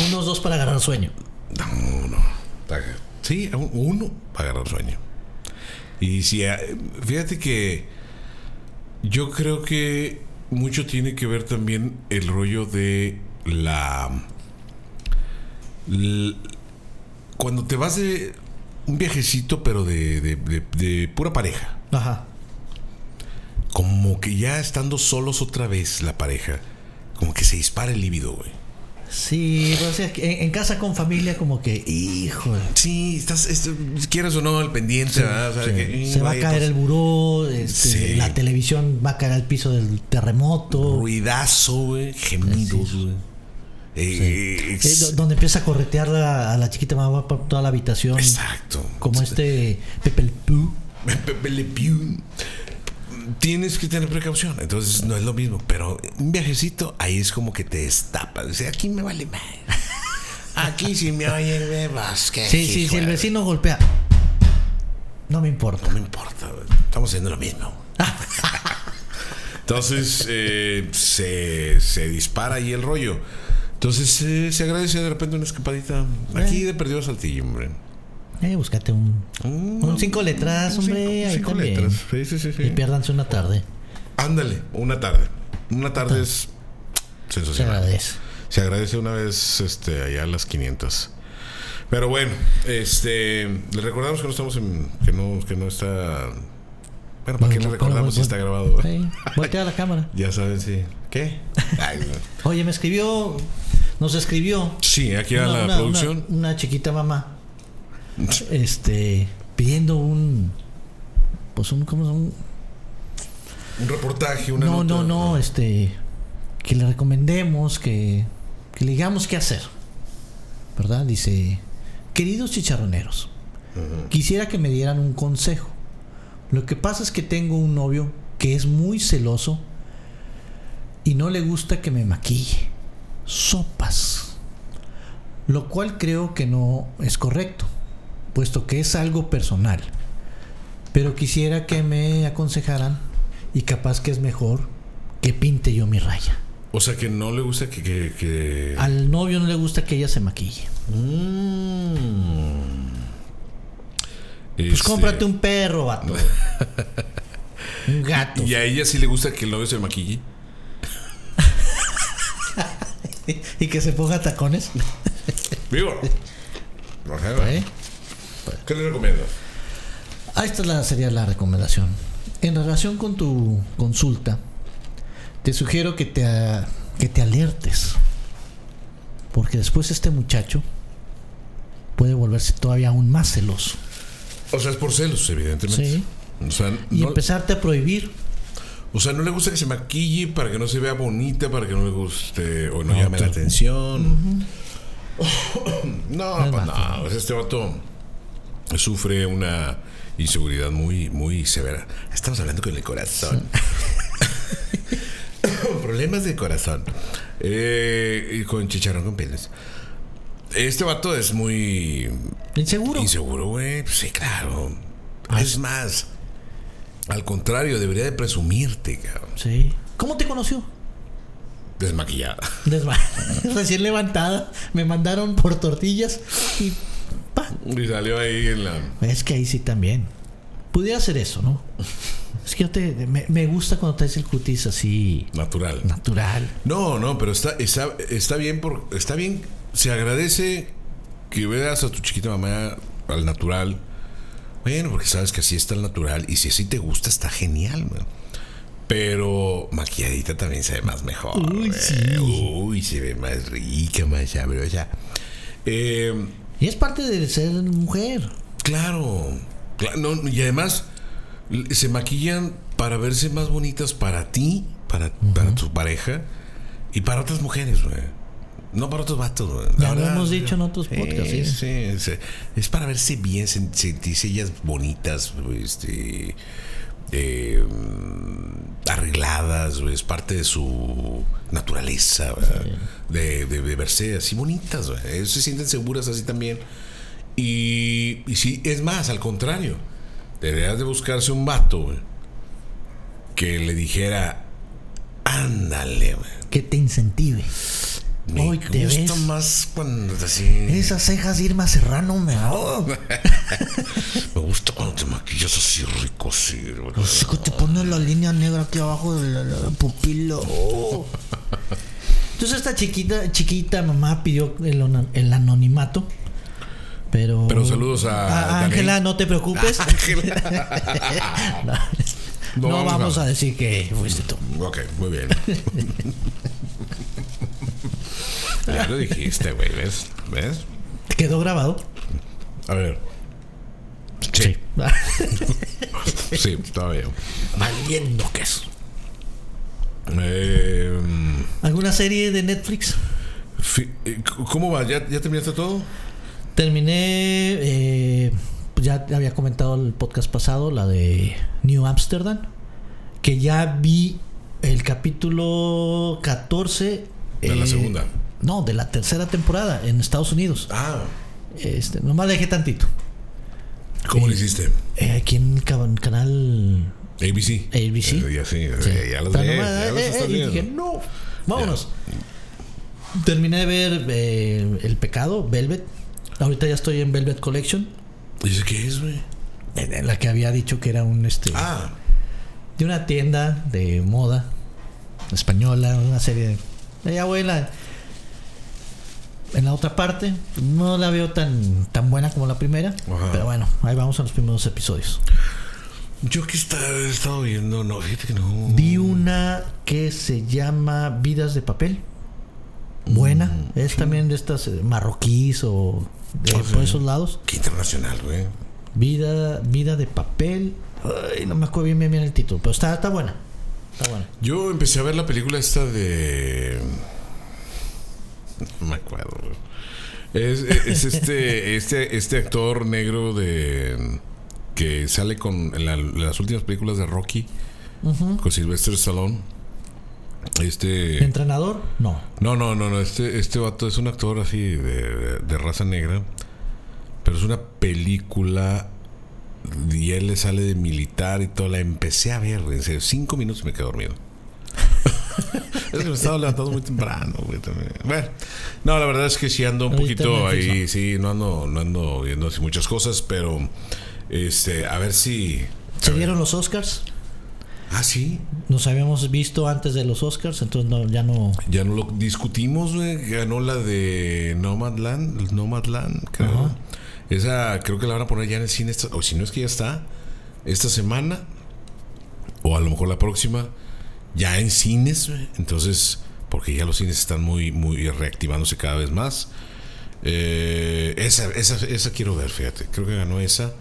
Speaker 1: Unos dos para agarrar sueño.
Speaker 2: No, no. Sí, un- uno para agarrar sueño. Y si. eh, Fíjate que. Yo creo que mucho tiene que ver también el rollo de la. cuando te vas de un viajecito, pero de, de- de- de pura pareja.
Speaker 1: Ajá.
Speaker 2: Como que ya estando solos otra vez la pareja, como que se dispara el líbido, güey.
Speaker 1: Sí, sea, que en, en casa con familia como que, hijo,
Speaker 2: Sí, estás, es- quieres o no, al pendiente, ¿verdad? O sea,
Speaker 1: sí,
Speaker 2: que,
Speaker 1: se va a caer
Speaker 2: pues,
Speaker 1: el buró, este,
Speaker 2: Sí.
Speaker 1: la televisión va a caer al piso del terremoto.
Speaker 2: Ruidazo, güey. Gemidos, güey. Eh,
Speaker 1: Eh, donde empieza a corretear la- a la chiquita mamá por toda la habitación.
Speaker 2: exacto.
Speaker 1: Como este Pepe el Pú. [laughs]
Speaker 2: Pepe Le Pew. Tienes que tener precaución, entonces no es lo mismo, pero un viajecito ahí es como que te destapas. O sea, aquí me vale más. Aquí si me oyen, me vas. que
Speaker 1: Sí, sí, si el vecino golpea. No me importa.
Speaker 2: No me importa, estamos haciendo lo mismo. [laughs] Entonces eh, se, se dispara ahí el rollo. Entonces eh, se agradece de repente una escapadita. Aquí de perdido a Saltillo, hombre.
Speaker 1: Eh, búscate un,
Speaker 2: Mm,
Speaker 1: un cinco letras,
Speaker 2: un
Speaker 1: hombre.
Speaker 2: cinco-
Speaker 1: ahí
Speaker 2: cinco
Speaker 1: también.
Speaker 2: letras. Sí, sí, sí, sí.
Speaker 1: Y piérdanse una tarde.
Speaker 2: Ándale, una tarde. Una tarde es
Speaker 1: Se
Speaker 2: sensacional.
Speaker 1: agradece.
Speaker 2: Se agradece una vez este, allá a las 500. Pero bueno, este, le recordamos que no estamos en. que no, que no está. Bueno, ¿para qué le recordamos si está grabado?
Speaker 1: Voltea la cámara. [laughs]
Speaker 2: Ya saben, sí. ¿Qué? Ay, no.
Speaker 1: Oye, me escribió, nos escribió
Speaker 2: sí, aquí a la
Speaker 1: una-
Speaker 2: producción.
Speaker 1: una- una chiquita mamá, este, pidiendo un, pues un, ¿cómo llama?
Speaker 2: Un reportaje, una
Speaker 1: No,
Speaker 2: nota.
Speaker 1: no, no, este, que le recomendemos, que, que le digamos qué hacer, ¿verdad? Dice, queridos chicharroneros, quisiera que me dieran un consejo. Lo que pasa es que tengo un novio que es muy celoso y no le gusta que me maquille. Sopas. Lo cual creo que no es correcto, puesto que es algo personal. Pero quisiera que me aconsejaran y capaz que es mejor que pinte yo mi raya.
Speaker 2: O sea, que no le gusta que. que, que-
Speaker 1: Al novio no le gusta que ella se maquille.
Speaker 2: Mm.
Speaker 1: Pues
Speaker 2: Este,
Speaker 1: cómprate un perro, vato. [laughs] un gato.
Speaker 2: ¿Y a ella sí le gusta que el novio se maquille? [laughs]
Speaker 1: y que se ponga tacones. [laughs]
Speaker 2: Vivo.
Speaker 1: ¿Eh?
Speaker 2: ¿Qué le recomiendo?
Speaker 1: Ah, esta es la- sería la recomendación. En relación con tu consulta, te sugiero que te, que te alertes. Porque después este muchacho puede volverse todavía aún más celoso.
Speaker 2: O sea, es por celos, evidentemente.
Speaker 1: Sí.
Speaker 2: O sea,
Speaker 1: Y
Speaker 2: no,
Speaker 1: empezarte a prohibir.
Speaker 2: o sea, no le gusta que se maquille para que no se vea bonita, para que no le guste o no,
Speaker 1: No,
Speaker 2: llame la atención. [coughs] no, pues no. Este vato sufre una inseguridad muy, muy severa. Estamos hablando con el corazón. [coughs] Problemas de corazón. Eh, y con chicharrón con pelos. Este vato es muy
Speaker 1: Inseguro.
Speaker 2: Inseguro, güey. Pues sí, claro. Es más, al contrario, debería de presumirte, cabrón.
Speaker 1: Sí. ¿Cómo te conoció?
Speaker 2: Desmaquillada.
Speaker 1: Desma- [laughs] Recién levantada. Me mandaron por tortillas y pa.
Speaker 2: Y salió ahí en la.
Speaker 1: Es que ahí sí también. Pudiera ser eso, ¿no? Es que yo te, me, me gusta cuando traes el cutis así
Speaker 2: Natural.
Speaker 1: natural.
Speaker 2: No, no, pero está, está, está bien por. Está bien. Se agradece que veas a tu chiquita mamá al natural. Bueno, porque sabes que así está el natural. Y si así te gusta, está genial, man. Pero maquilladita también se ve más mejor.
Speaker 1: Uy, sí.
Speaker 2: Uy, se ve más rica, más sabrosa. Eh,
Speaker 1: Y es parte de ser mujer.
Speaker 2: Claro. Cla- no, y además se maquillan para verse más bonitas para ti, para, para tu pareja y para otras mujeres, güey. No para otros vatos, güey.
Speaker 1: Ya lo hemos dicho en otros podcasts, sí.
Speaker 2: sí, sí. Es para verse bien, sen- sentirse ellas bonitas, este. eh, mm, arregladas, es parte de su naturaleza, de, de- de verse así bonitas, güey. Ellos se sienten seguras así también. Y, y sí, es más, al contrario, deberías de buscarse un vato, güey, que le dijera, ándale, güey.
Speaker 1: Que te incentive.
Speaker 2: Me
Speaker 1: Hoy te
Speaker 2: gusta
Speaker 1: ves.
Speaker 2: más cuando así.
Speaker 1: Esas cejas de Irma Serrano me [laughs]
Speaker 2: Me gusta cuando te maquillas así rico, así.
Speaker 1: Así que te pones la línea negra aquí abajo de la, la pupila. Oh. Entonces esta chiquita, chiquita mamá pidió el, anonimato. Pero.
Speaker 2: Pero saludos a
Speaker 1: a
Speaker 2: Dani.
Speaker 1: Ángela, no te preocupes. [laughs] no,
Speaker 2: No
Speaker 1: no
Speaker 2: vamos
Speaker 1: vamos
Speaker 2: a-
Speaker 1: a decir que fuiste tú.
Speaker 2: Ok, muy bien. [laughs] ya lo dijiste, güey, ¿ves? ¿Ves?
Speaker 1: ¿Quedó grabado?
Speaker 2: A ver. Sí, sí, [laughs] está bien.
Speaker 1: Valiendo queso.
Speaker 2: Eh,
Speaker 1: ¿Alguna serie de Netflix?
Speaker 2: eh, ¿Cómo va? ¿Ya, ¿Ya terminaste todo?
Speaker 1: Terminé, eh, pues ya había comentado el podcast pasado, la de New Amsterdam, que ya vi el capítulo 14.
Speaker 2: De la
Speaker 1: eh,
Speaker 2: segunda.
Speaker 1: No, de la tercera temporada en Estados Unidos.
Speaker 2: Ah,
Speaker 1: Este, nomás le dejé tantito.
Speaker 2: ¿cómo lo hiciste?
Speaker 1: Eh, aquí en el ca- canal
Speaker 2: ABC.
Speaker 1: ABC.
Speaker 2: Eh, ya sí,
Speaker 1: Sí.
Speaker 2: eh, ya ves,
Speaker 1: nomás,
Speaker 2: ya
Speaker 1: eh, eh, y dije, no, vámonos. Terminé de ver eh, El Pecado, Velvet. Ahorita ya estoy en Velvet Collection.
Speaker 2: ¿Dice qué es, güey?
Speaker 1: La que había dicho que era un este
Speaker 2: Ah,
Speaker 1: de una tienda de moda española, una serie de ya voy en la otra parte, no la veo tan tan buena como la primera,
Speaker 2: Ajá.
Speaker 1: pero bueno, ahí vamos a los primeros episodios.
Speaker 2: yo que está- he estado viendo, no, fíjate que no.
Speaker 1: Vi una que se llama Vidas de papel. Buena,
Speaker 2: Mm,
Speaker 1: es también de estas eh, marroquíes o de por esos lados.
Speaker 2: Qué internacional, güey.
Speaker 1: Vida vida de papel. Ay, no me acuerdo bien, bien, bien el título, pero está está buena. Está buena.
Speaker 2: Yo empecé a ver la película esta de. [laughs] No me acuerdo. güey. Es, es este, [laughs] este, este actor negro de. que sale con en la- en las últimas películas de Rocky con Sylvester Stallone. Este.
Speaker 1: ¿Entrenador? No.
Speaker 2: No, no, no, no. Este, este vato es un actor así de, de- de raza negra. Pero es una película. Y él le sale de militar y todo. La empecé a ver, en serio. Cinco minutos y me quedé dormido. [laughs] es que me estaba levantando muy temprano, güey, también. Bueno, no, la verdad es que sí ando un
Speaker 1: Ahorita
Speaker 2: poquito ahí. Sí, no ando, no ando viendo así muchas cosas, pero. Este, a ver si.
Speaker 1: Se dieron los Oscars.
Speaker 2: Ah, sí.
Speaker 1: Nos habíamos visto antes de los Oscars, entonces no, ya no.
Speaker 2: Ya no lo discutimos, güey. Ganó la de Nomadland, Nomadland, creo. Esa creo que la van a poner ya en el cine, esta- o si no es que ya está, esta semana, o a lo mejor la próxima, ya en cines. Entonces, porque ya los cines están muy, muy reactivándose cada vez más. Eh, esa, esa, esa quiero ver, fíjate. Creo que ganó esa.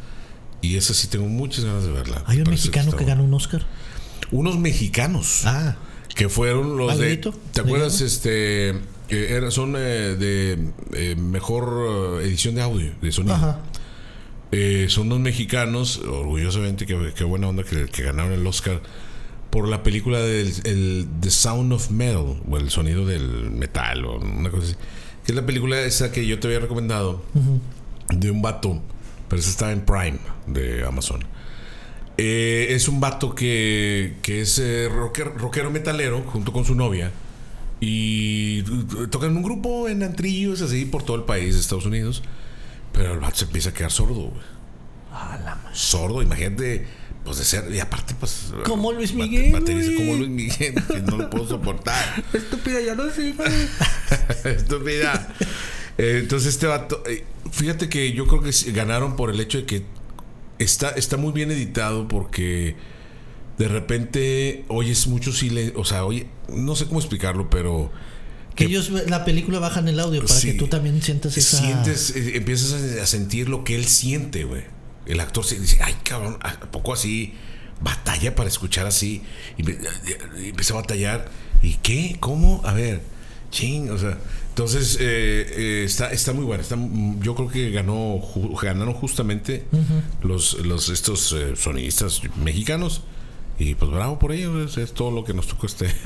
Speaker 2: Y esa sí tengo muchas ganas de verla.
Speaker 1: Hay un mexicano que
Speaker 2: buena.
Speaker 1: ganó un Oscar.
Speaker 2: Unos mexicanos
Speaker 1: Ah,
Speaker 2: que fueron los
Speaker 1: ¿Al
Speaker 2: de? ¿te acuerdas
Speaker 1: Digamos.
Speaker 2: este que era- son eh, de eh, mejor eh, edición de audio de sonido
Speaker 1: ajá.
Speaker 2: Eh, son los mexicanos orgullosamente que, que buena onda que, que ganaron el Oscar por la película del el The Sound of Metal o el sonido del metal o una cosa así que es la película esa que yo te había recomendado de un vato pero esa está en Prime de Amazon eh, es un vato que, que es eh, rocker- rockero metalero junto con su novia. Y eh, tocan un grupo en antrillos así por todo el país de Estados Unidos. Pero el vato se empieza a quedar sordo, güey. Sordo, imagínate, pues de ser. Y aparte, pues.
Speaker 1: Como Luis
Speaker 2: bate-
Speaker 1: Miguel,
Speaker 2: bateriza como Luis Miguel, [laughs] que no lo puedo soportar. [laughs]
Speaker 1: Estúpida, ya no sé. [laughs]
Speaker 2: Estúpida. Eh, entonces este vato, eh, fíjate que yo creo que ganaron por el hecho de que está, está muy bien editado porque de repente oyes mucho silencio, o sea, oye, no sé cómo explicarlo, pero
Speaker 1: Que ellos, la película, bajan el audio para
Speaker 2: Sí.
Speaker 1: que tú también sientas esa.
Speaker 2: sientes, eh, empiezas a sentir lo que él siente, güey. El actor se dice, ay, cabrón, ¿a poco así? Batalla para escuchar así. Y, y empieza a batallar. ¿Y qué? ¿Cómo? A ver, ching, o sea, Entonces, eh, eh, está, está muy buena. Está, yo creo que ganó, ju- ganaron justamente los, los estos eh, sonidistas mexicanos. Y pues bravo por ellos, es, es todo lo que nos tocó este. [laughs]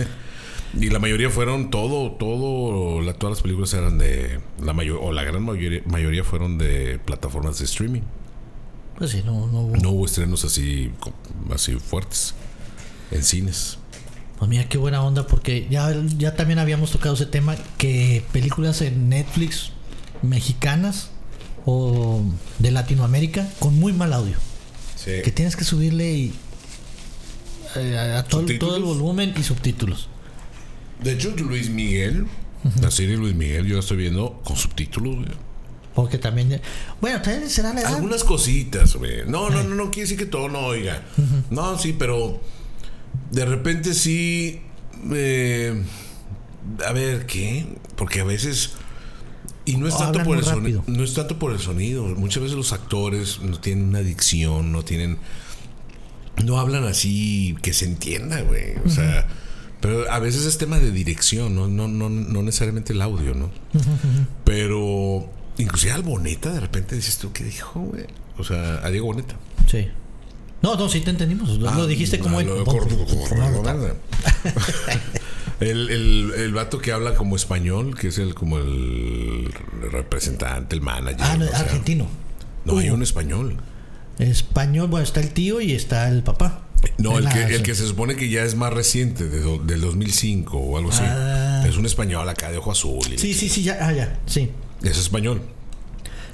Speaker 2: Y la mayoría fueron, todo, todo, la- todas las películas eran de, la mayor, o la gran mayoría, mayoría fueron de plataformas de streaming.
Speaker 1: Pues sí, no, no hubo.
Speaker 2: No hubo estrenos así, así fuertes en cines.
Speaker 1: Pues mira qué buena onda, porque ya, ya también habíamos tocado ese tema, que películas en Netflix mexicanas o de Latinoamérica con muy mal audio.
Speaker 2: Sí.
Speaker 1: Que tienes que subirle y, eh, a, a todo, el volumen y subtítulos.
Speaker 2: De hecho, Luis Miguel, la serie Luis Miguel, yo la estoy viendo con subtítulos, güey.
Speaker 1: Porque también... Bueno, también será la edad.
Speaker 2: Algunas cositas, güey. No, no, no, no quiere decir que todo no oiga. No, sí, pero de repente sí. eh, a ver, ¿qué? Porque a veces. Y no es tanto por el sonido. No es tanto por el sonido. Muchas veces los actores no tienen una dicción, no tienen. No hablan así que se entienda, güey. O sea. Pero a veces es tema de dirección, no, no, no, no necesariamente el audio, ¿no? Pero inclusive al Boneta de repente dices tú, ¿qué dijo, güey? O sea, a Diego Boneta.
Speaker 1: Sí. No, no, sí te entendimos. Lo, lo dijiste como...
Speaker 2: Ah, cor- el, el, el vato que habla como español, que es el como el representante, el manager.
Speaker 1: Ah, no,
Speaker 2: o sea,
Speaker 1: argentino.
Speaker 2: No, hay
Speaker 1: Hugo.
Speaker 2: un español.
Speaker 1: Español, bueno, está el tío y está el papá.
Speaker 2: No, el que, el que se supone que ya es más reciente, de do- del 2005 o algo así.
Speaker 1: Ah.
Speaker 2: Es un español acá de ojo azul. y-
Speaker 1: Sí, sí, sí, ya, ah, ya, sí.
Speaker 2: Es español.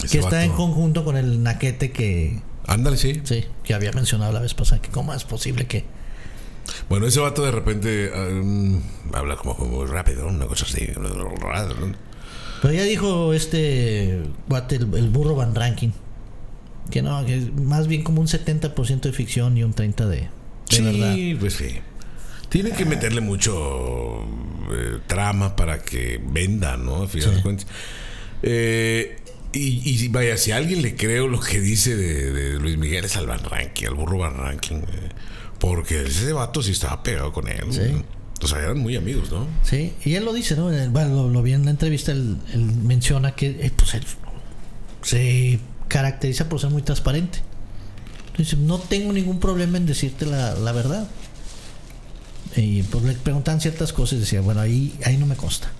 Speaker 1: Que está en conjunto con el naquete que,
Speaker 2: Ándale, sí.
Speaker 1: sí, que había mencionado la vez pasada, que cómo es posible que...
Speaker 2: Bueno, ese vato de repente um, habla como muy rápido, una cosa así.
Speaker 1: Pero ya dijo este guate, el, el burro Van Ranking, que no, que es más bien como un 70% de ficción y un 30% de, de
Speaker 2: Sí,
Speaker 1: verdad.
Speaker 2: pues sí. Tienen que meterle mucho eh, trama para que venda, ¿no? Final
Speaker 1: Sí.
Speaker 2: cuentas. Eh, y, y vaya, si a alguien le creo lo que dice de, de Luis Miguel es al Van Ranking, al burro Van Ranking. eh, porque ese vato sí estaba pegado con él.
Speaker 1: Sí.
Speaker 2: ¿no? O sea, eran muy amigos, ¿no?
Speaker 1: Sí, y él lo dice, ¿no? Bueno, lo, lo vi en la entrevista, él, él menciona que eh, pues él se caracteriza por ser muy transparente. Dice, no tengo ningún problema en decirte la, la verdad. Y pues le preguntan ciertas cosas y decía, bueno, ahí, ahí no me consta.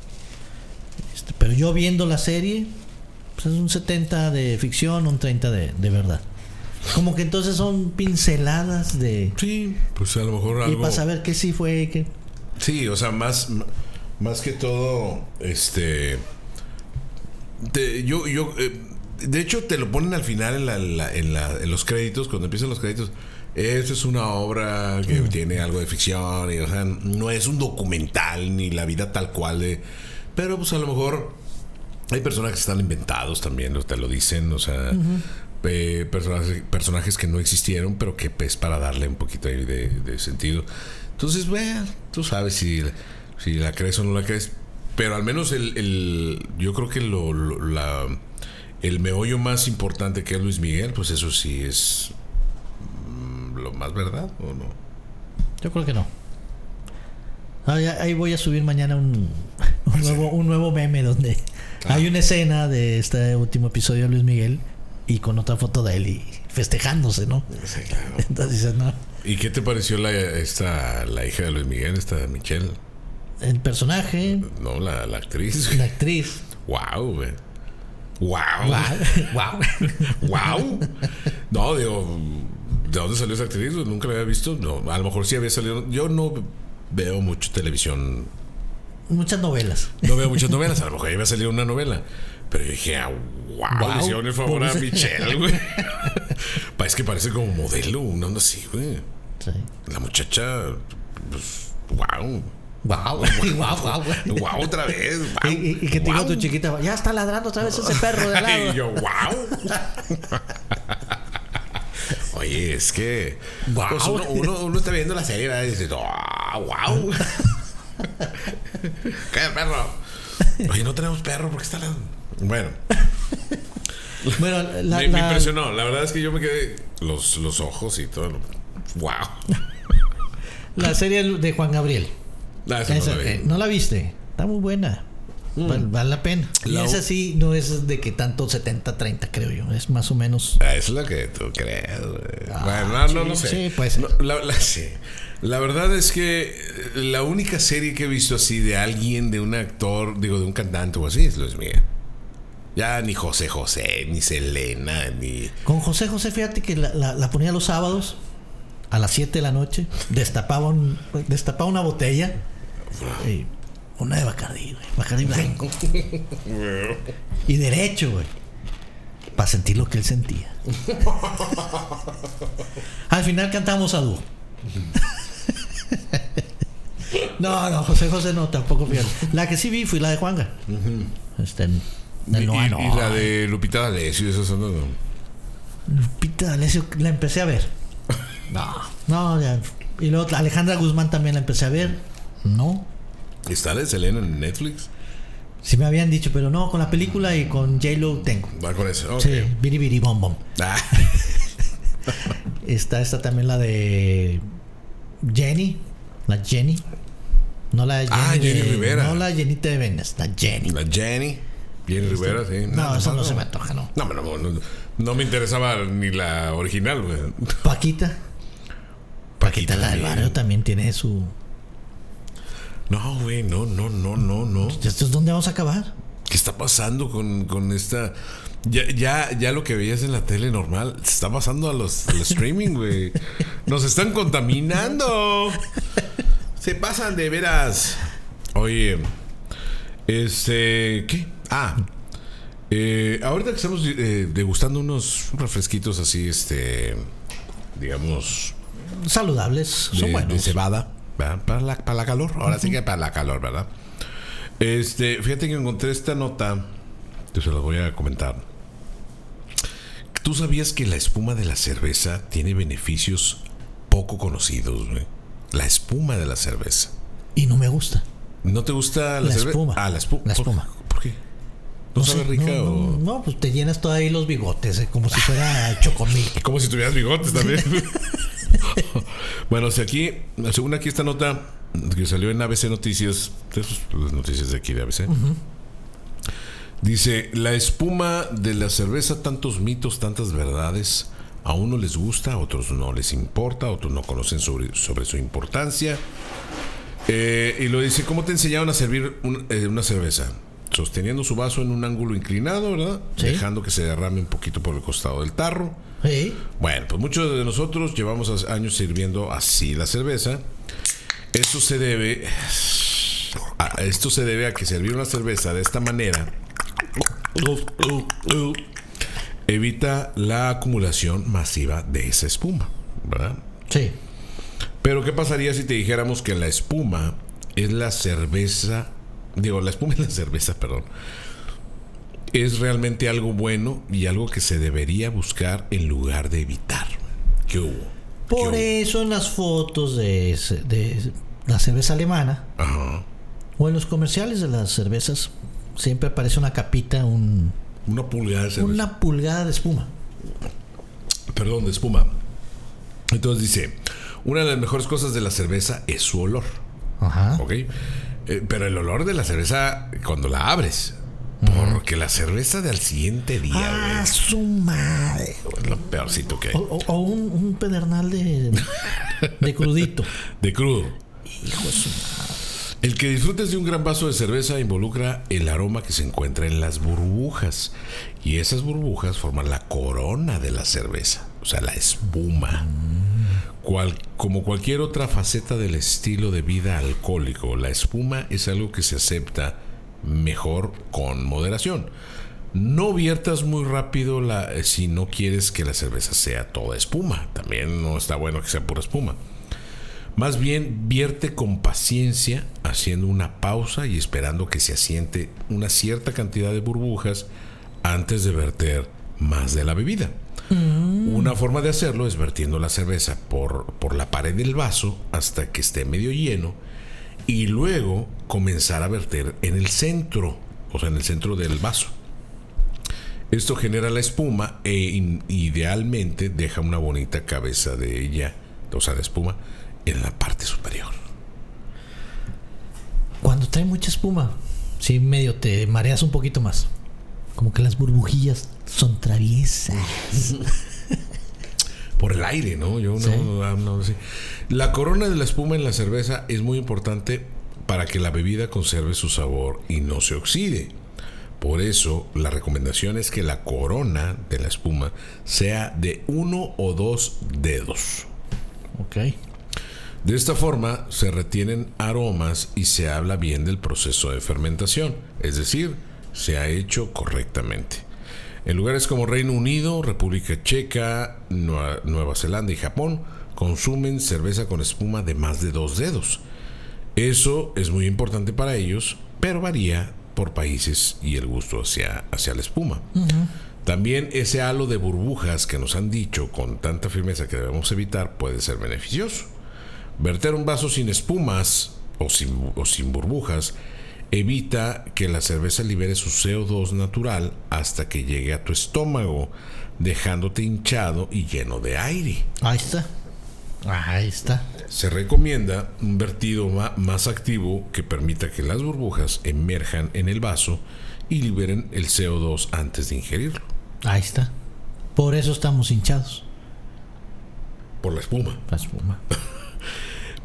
Speaker 1: Este, pero yo viendo la serie, pues es un 70 de ficción, un 30 de, de verdad. Como que entonces son pinceladas de...
Speaker 2: Sí, pues a lo mejor
Speaker 1: Y
Speaker 2: algo.
Speaker 1: para saber qué sí fue, qué...
Speaker 2: Sí, o sea, más, más que todo, este. te- yo, yo, eh, de hecho, te lo ponen al final en, la- la- en, la- en los créditos, cuando empiezan los créditos. Esto es una obra que tiene algo de ficción, y, o sea, no es un documental ni la vida tal cual de. Pero, pues a lo mejor hay personajes que están inventados también, te lo dicen, o sea, eh, personajes, personajes que no existieron, pero que es para darle un poquito ahí de, de sentido. Entonces, bueno, tú sabes si, si la crees o no la crees. Pero al menos el, el- yo creo que lo, lo- la, el meollo más importante que es Luis Miguel, pues eso sí es mm, lo más verdad, ¿o no?
Speaker 1: Yo creo que no. Ahí, ahí voy a subir mañana un, [laughs] un nuevo, un nuevo meme donde
Speaker 2: Ah.
Speaker 1: hay una escena de este último episodio de Luis Miguel y con otra foto de él y festejándose, ¿no?
Speaker 2: Sí, claro. [laughs]
Speaker 1: Entonces dices, no.
Speaker 2: ¿Y qué te pareció la, esta, la hija de Luis Miguel, esta Michelle?
Speaker 1: El personaje,
Speaker 2: No, la, la actriz.
Speaker 1: la actriz. [laughs]
Speaker 2: Wow, güey. Wow.
Speaker 1: wow.
Speaker 2: Wow. No, digo, ¿de dónde salió esa actriz? Nunca la había visto. No, a lo mejor sí había salido. Yo no veo mucho televisión.
Speaker 1: Muchas novelas.
Speaker 2: No veo muchas novelas. A lo mejor ahí había salido una novela. Pero yo dije, ah, wow,
Speaker 1: Wow.
Speaker 2: le hicieron el favor a Michelle, güey. [laughs] Es que parece como modelo, una onda así, güey.
Speaker 1: Sí.
Speaker 2: La muchacha, pues, wow.
Speaker 1: Wow, wow, wow.
Speaker 2: Wow, otra vez.
Speaker 1: Y,
Speaker 2: Wow,
Speaker 1: y- y que te diga
Speaker 2: wow.
Speaker 1: tu chiquita, ya está ladrando otra vez ese perro de al lado. [laughs]
Speaker 2: y yo, [laughs] wow. Oye, es que
Speaker 1: Guau.
Speaker 2: pues uno, uno- uno está viendo la serie y dice, oh, wow. Calla, perro. Oye, no tenemos perro porque está la. Bueno,
Speaker 1: Bueno, la,
Speaker 2: me, impresionó. La verdad es que yo me quedé. Los, los ojos y todo. Wow.
Speaker 1: la serie de Juan Gabriel.
Speaker 2: Ah, esa no
Speaker 1: Esa,
Speaker 2: la vi.
Speaker 1: eh, ¿No la viste? Está muy buena. Vale, vale la pena. Y
Speaker 2: La-
Speaker 1: esa sí no es de que tanto 70-30, creo yo. Es más o menos.
Speaker 2: Ah, Es lo que tú crees.
Speaker 1: Ah,
Speaker 2: bueno, no, no,
Speaker 1: sí,
Speaker 2: no sé.
Speaker 1: sí, puede ser.
Speaker 2: No, la, la- sí. La verdad es que eh, la única serie que he visto así de alguien, de un actor, digo, de un cantante o así, es Luis Miguel. Ya ni José José, ni Selena, ni.
Speaker 1: Con José José, fíjate que la, la- la ponía los sábados a las 7 de la noche. Destapaba, un- destapaba una botella. y una de Bacardí, güey. Bacardí blanco. y derecho, güey. Para sentir lo que él sentía. Al final cantamos a dúo. No, no, José José no, tampoco fíjate. La que sí vi fue la de Juanga. Este,
Speaker 2: Y,
Speaker 1: Noa
Speaker 2: y-
Speaker 1: no.
Speaker 2: y la de Lupita D'Alessio, esas son. no.
Speaker 1: Lupita D'Alessio, la empecé a ver. [laughs] No, no, ya. Y luego Alejandra Guzmán también la empecé a ver. No.
Speaker 2: ¿Está la de Selena en Netflix?
Speaker 1: Sí me habían dicho, pero no, con la película y con J-Lo tengo.
Speaker 2: Va con eso. ok.
Speaker 1: Sí, Biri Biri Bom Bom.
Speaker 2: Ah, [laughs]
Speaker 1: Está esta también la de Jenny. La Jenny. No la Jenny,
Speaker 2: Ah, Jenny
Speaker 1: de-
Speaker 2: Rivera.
Speaker 1: No la Jenita de Venas, la Jenny.
Speaker 2: la Jenny. Jenny Rivera, sí.
Speaker 1: Este, No, eso no se me antoja, no.
Speaker 2: No, no, no, no, no me interesaba ni la original, güey.
Speaker 1: Paquita. Paquita, la del barrio también tiene su.
Speaker 2: No, güey, no, no, no, no, no.
Speaker 1: ¿Esto es dónde vamos a acabar?
Speaker 2: ¿Qué está pasando con, con esta? Ya, ya, ya lo que veías en la tele normal se está pasando a los, al streaming, güey. [laughs] Nos están contaminando. Se pasan de veras. Oye, este, ¿qué? Ah, eh, ahorita que estamos eh, degustando unos refresquitos así, este, digamos,
Speaker 1: Saludables, son
Speaker 2: de, de
Speaker 1: buenos.
Speaker 2: cebada, ¿verdad? Para la, para la calor. Ahora sí que para la calor, ¿verdad? Este, fíjate que encontré esta nota, que se las voy a comentar. ¿Tú sabías que la espuma de la cerveza tiene beneficios poco conocidos, güey? La espuma de la cerveza.
Speaker 1: Y no me gusta.
Speaker 2: ¿No te gusta la,
Speaker 1: La espuma.
Speaker 2: Ah, la espuma.
Speaker 1: La
Speaker 2: ¿Por-
Speaker 1: espuma.
Speaker 2: ¿Por, qué? ¿No,
Speaker 1: sé,
Speaker 2: sabe rica
Speaker 1: no,
Speaker 2: o...?
Speaker 1: no, no, pues te llenas toda ahí los bigotes, eh, como si fuera [laughs] chocomil.
Speaker 2: Como si tuvieras bigotes también. [laughs] [laughs] bueno, si aquí, según aquí esta nota que salió en ABC Noticias, las noticias de aquí de ABC, dice, la espuma de la cerveza, tantos mitos, tantas verdades, a uno les gusta, a otros no les importa, a otros no conocen sobre, sobre su importancia. Eh, y lo dice, ¿cómo te enseñaron a servir un- eh, una cerveza? Sosteniendo su vaso en un ángulo inclinado, ¿verdad?
Speaker 1: Sí.
Speaker 2: Dejando que se derrame un poquito por el costado del tarro.
Speaker 1: Sí.
Speaker 2: Bueno, pues muchos de nosotros llevamos años sirviendo así la cerveza. Esto se debe a, esto se debe a que servir una cerveza de esta manera evita la acumulación masiva de esa espuma, ¿verdad?
Speaker 1: Sí.
Speaker 2: Pero ¿qué pasaría si te dijéramos que la espuma es la cerveza, digo, la espuma es la cerveza, perdón, es realmente algo bueno y algo que se debería buscar en lugar de evitar? ¿Qué hubo?
Speaker 1: Por
Speaker 2: ¿Qué
Speaker 1: eso en las fotos de, la cerveza alemana?
Speaker 2: Ajá.
Speaker 1: o en los comerciales de las cervezas siempre aparece una capita, un,
Speaker 2: Una pulgada de cerveza.
Speaker 1: una pulgada de espuma.
Speaker 2: Perdón, de espuma. Entonces dice, una de las mejores cosas de la cerveza es su olor.
Speaker 1: Ajá.
Speaker 2: ¿Ok? Eh, pero el olor de la cerveza cuando la abres. Porque la cerveza del siguiente día,
Speaker 1: Ah,
Speaker 2: güey,
Speaker 1: su madre.
Speaker 2: es lo peorcito que hay.
Speaker 1: O, o- o un, un pedernal de, de crudito. [laughs]
Speaker 2: De crudo.
Speaker 1: Hijo de su madre.
Speaker 2: El que disfrutes de un gran vaso de cerveza involucra el aroma que se encuentra en las burbujas. Y esas burbujas forman la corona de la cerveza, o sea, la espuma. Cual- como cualquier otra faceta del estilo de vida alcohólico, la espuma es algo que se acepta mejor con moderación. No viertas muy rápido la, eh, si no quieres que la cerveza sea toda espuma. También no está bueno que sea pura espuma. Más bien vierte con paciencia, haciendo una pausa y esperando que se asiente una cierta cantidad de burbujas antes de verter más de la bebida. Una forma de hacerlo es vertiendo la cerveza por, por la pared del vaso hasta que esté medio lleno y luego comenzar a verter en el centro, o sea, en el centro del vaso. Esto genera la espuma e idealmente deja una bonita cabeza de ella, o sea, de espuma, en la parte superior.
Speaker 1: Cuando trae mucha espuma, Sí, medio te mareas un poquito más. Como que las burbujillas son traviesas. [laughs]
Speaker 2: Por el aire, ¿no? Yo no,
Speaker 1: Sí.
Speaker 2: ah, no sé. La corona de la espuma en la cerveza es muy importante para que la bebida conserve su sabor y no se oxide. Por eso, la recomendación es que la corona de la espuma sea de uno o dos dedos.
Speaker 1: Ok.
Speaker 2: De esta forma se retienen aromas y se habla bien del proceso de fermentación, es decir, se ha hecho correctamente. En lugares como Reino Unido, República Checa, Nueva Zelanda y Japón consumen cerveza con espuma de más de dos dedos. Eso es muy importante para ellos, pero varía por países y el gusto hacia, hacia la espuma. También ese halo de burbujas que nos han dicho con tanta firmeza que debemos evitar puede ser beneficioso. Verter un vaso sin espumas o sin, o sin burbujas evita que la cerveza libere su CO2 natural hasta que llegue a tu estómago, dejándote hinchado y lleno de aire.
Speaker 1: Ahí está. Ahí está.
Speaker 2: Se recomienda un vertido más activo que permita que las burbujas emerjan en el vaso y liberen el CO2 antes de ingerirlo,
Speaker 1: Ahí está. Por eso estamos hinchados.
Speaker 2: por la espuma.
Speaker 1: La espuma. [laughs]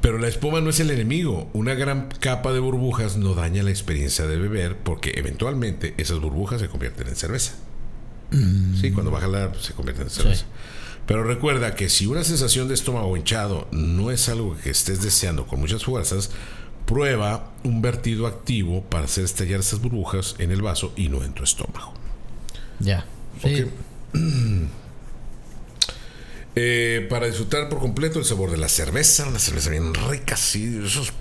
Speaker 2: Pero la espuma no es el enemigo. Una gran capa de burbujas no daña la experiencia de beber porque eventualmente esas burbujas se convierten en cerveza. Sí, cuando baja la se convierten en cerveza. Pero recuerda que si una sensación de estómago hinchado no es algo que estés deseando con muchas fuerzas, prueba un vertido activo para hacer estallar esas burbujas en el vaso y no en tu estómago.
Speaker 1: Ya. Sí. [clears throat]
Speaker 2: Eh, para disfrutar por completo el sabor de la cerveza, una cerveza bien rica, sí, eso es,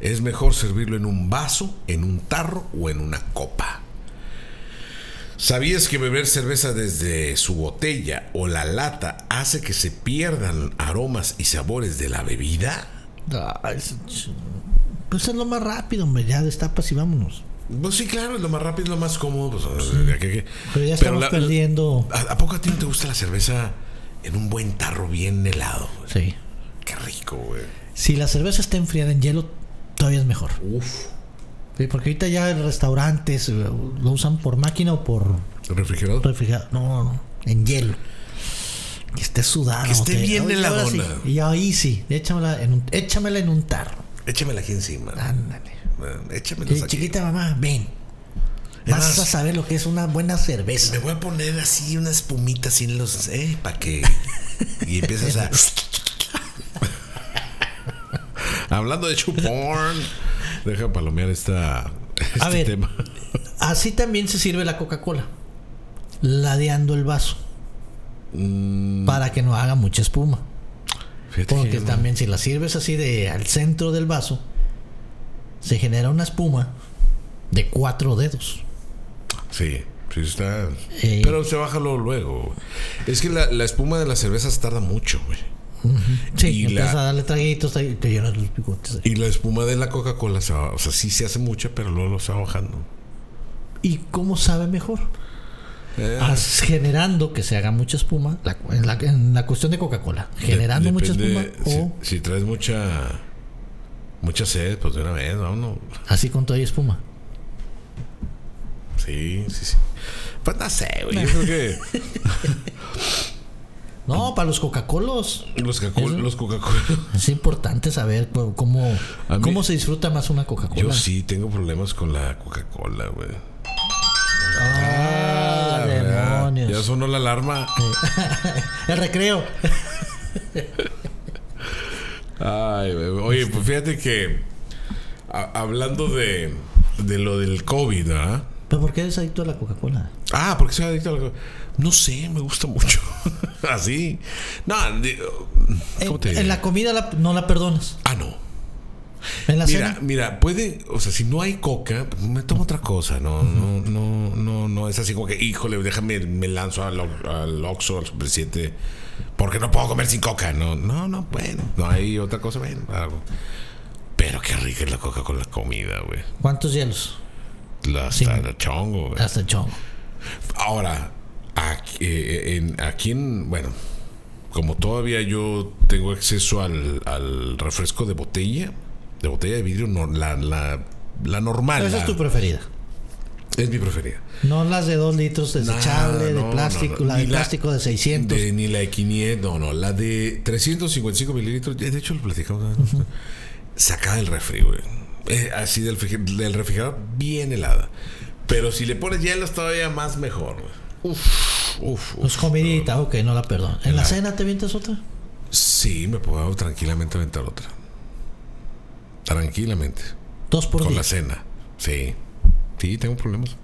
Speaker 2: es mejor servirlo en un vaso, en un tarro o en una copa. ¿Sabías que beber cerveza desde su botella o la lata hace que se pierdan aromas y sabores de la bebida?
Speaker 1: Ah, es- Pues es lo más rápido, hombre. Ya destapas y vámonos.
Speaker 2: Pues sí, claro, es lo más rápido, es lo más cómodo. pues, ya que- que-
Speaker 1: Pero ya
Speaker 2: Pero
Speaker 1: estamos
Speaker 2: la-
Speaker 1: perdiendo.
Speaker 2: ¿A, a poco a ti no te gusta la cerveza en un buen tarro bien helado?
Speaker 1: Sí.
Speaker 2: Qué rico, güey.
Speaker 1: Si la cerveza está enfriada en hielo, todavía es mejor.
Speaker 2: Uf.
Speaker 1: Sí, porque ahorita ya en restaurantes eh, lo usan por máquina o por
Speaker 2: ¿Refrigerador?
Speaker 1: refrigerador. No, no, en hielo. Que esté sudado.
Speaker 2: Que esté bien heladona.
Speaker 1: sí. Y ahí sí, échamela en un, échamela en un tarro.
Speaker 2: Échamela aquí encima.
Speaker 1: Ándale.
Speaker 2: Échamela aquí.
Speaker 1: chiquita mamá, ven. Vas a saber lo que es una buena cerveza.
Speaker 2: Me voy a poner así una espumita así en los. ¿Eh? Para que. Y empiezas a. [laughs] Hablando de chupón. Deja palomear esta, este
Speaker 1: ver.
Speaker 2: tema.
Speaker 1: Así también se sirve la Coca-Cola. Ladeando el vaso.
Speaker 2: Mm,
Speaker 1: Para que no haga mucha espuma.
Speaker 2: fíjate
Speaker 1: Porque también si la sirves así de al centro del vaso, se genera una espuma de cuatro dedos.
Speaker 2: Sí, sí está.
Speaker 1: Eh.
Speaker 2: Pero se baja luego, luego. Es que la, la espuma de las cervezas tarda mucho, güey.
Speaker 1: Sí,
Speaker 2: Y
Speaker 1: empiezas
Speaker 2: la-
Speaker 1: a darle traguitos ahí, te llenas los picotes.
Speaker 2: Y la espuma de la Coca-Cola, o sea, sí se hace mucha, pero luego lo está bajando.
Speaker 1: ¿Y cómo sabe mejor?
Speaker 2: Eh,
Speaker 1: Haz- generando que se haga mucha espuma, la- en, la, en la cuestión de Coca-Cola, generando
Speaker 2: de-
Speaker 1: mucha espuma
Speaker 2: depende,
Speaker 1: o
Speaker 2: si, si traes mucha mucha sed, pues de una vez, vámonos.
Speaker 1: así con toda espuma.
Speaker 2: Sí, sí, sí. Pues no sé, güey. Yo creo que [laughs]
Speaker 1: No, para los Coca-Colos
Speaker 2: los, Coca-
Speaker 1: Eso.
Speaker 2: los Coca-Cola.
Speaker 1: es importante saber cómo,
Speaker 2: mí-
Speaker 1: cómo se disfruta más una Coca-Cola.
Speaker 2: Yo sí tengo problemas con la Coca-Cola, güey.
Speaker 1: Ah,
Speaker 2: ya-
Speaker 1: demonios.
Speaker 2: Ya sonó la alarma. [laughs]
Speaker 1: El recreo.
Speaker 2: Ay, güey. Oye, pues fíjate que a- hablando de, de lo del COVID, ¿ah?
Speaker 1: ¿Pero por qué eres adicto a la Coca-Cola?
Speaker 2: Ah, porque soy adicto a la Coca- No sé, me gusta mucho. [laughs] Así. No, ¿cómo
Speaker 1: En,
Speaker 2: te diré?
Speaker 1: en la comida la- no la perdonas.
Speaker 2: Ah, no.
Speaker 1: En la
Speaker 2: Mira,
Speaker 1: cena.
Speaker 2: mira, puede, o sea, si no hay coca, pues, me tomo otra cosa, no, no, no, no, no es así como que, híjole, déjame, me lanzo al, al Oxxo, al Super 7, porque no puedo comer sin coca, no, no, no, bueno, no hay otra cosa, bueno, algo. Pero qué rica es la coca con la comida, güey.
Speaker 1: ¿Cuántos hielos?
Speaker 2: Hasta
Speaker 1: Sí.
Speaker 2: la chongo, güey.
Speaker 1: Hasta el chongo.
Speaker 2: Ahora, aquí, eh, en, aquí en, bueno, como todavía yo tengo acceso al, al refresco de botella, de botella de vidrio, no, la, la la normal.
Speaker 1: Esa
Speaker 2: la-
Speaker 1: es tu preferida.
Speaker 2: es mi preferida.
Speaker 1: No las de 2 litros desechable,
Speaker 2: no,
Speaker 1: de plástico,
Speaker 2: no, no.
Speaker 1: la de plástico de 600.
Speaker 2: de- ni la de 500, no, no. La de 355 mililitros, de hecho lo platicamos. ¿no? Sacada del refri, güey. Eh, así del, del refrigerador, bien helada. Pero si le pones hielos, todavía más mejor. Uf, uf, uf.
Speaker 1: Pues comidita, ok, no la perdono. ¿En la
Speaker 2: La-
Speaker 1: cena te vienes otra?
Speaker 2: Sí, me puedo tranquilamente aventar otra. Tranquilamente.
Speaker 1: Dos por
Speaker 2: Con
Speaker 1: día.
Speaker 2: la cena. Sí. Sí, tengo problemas.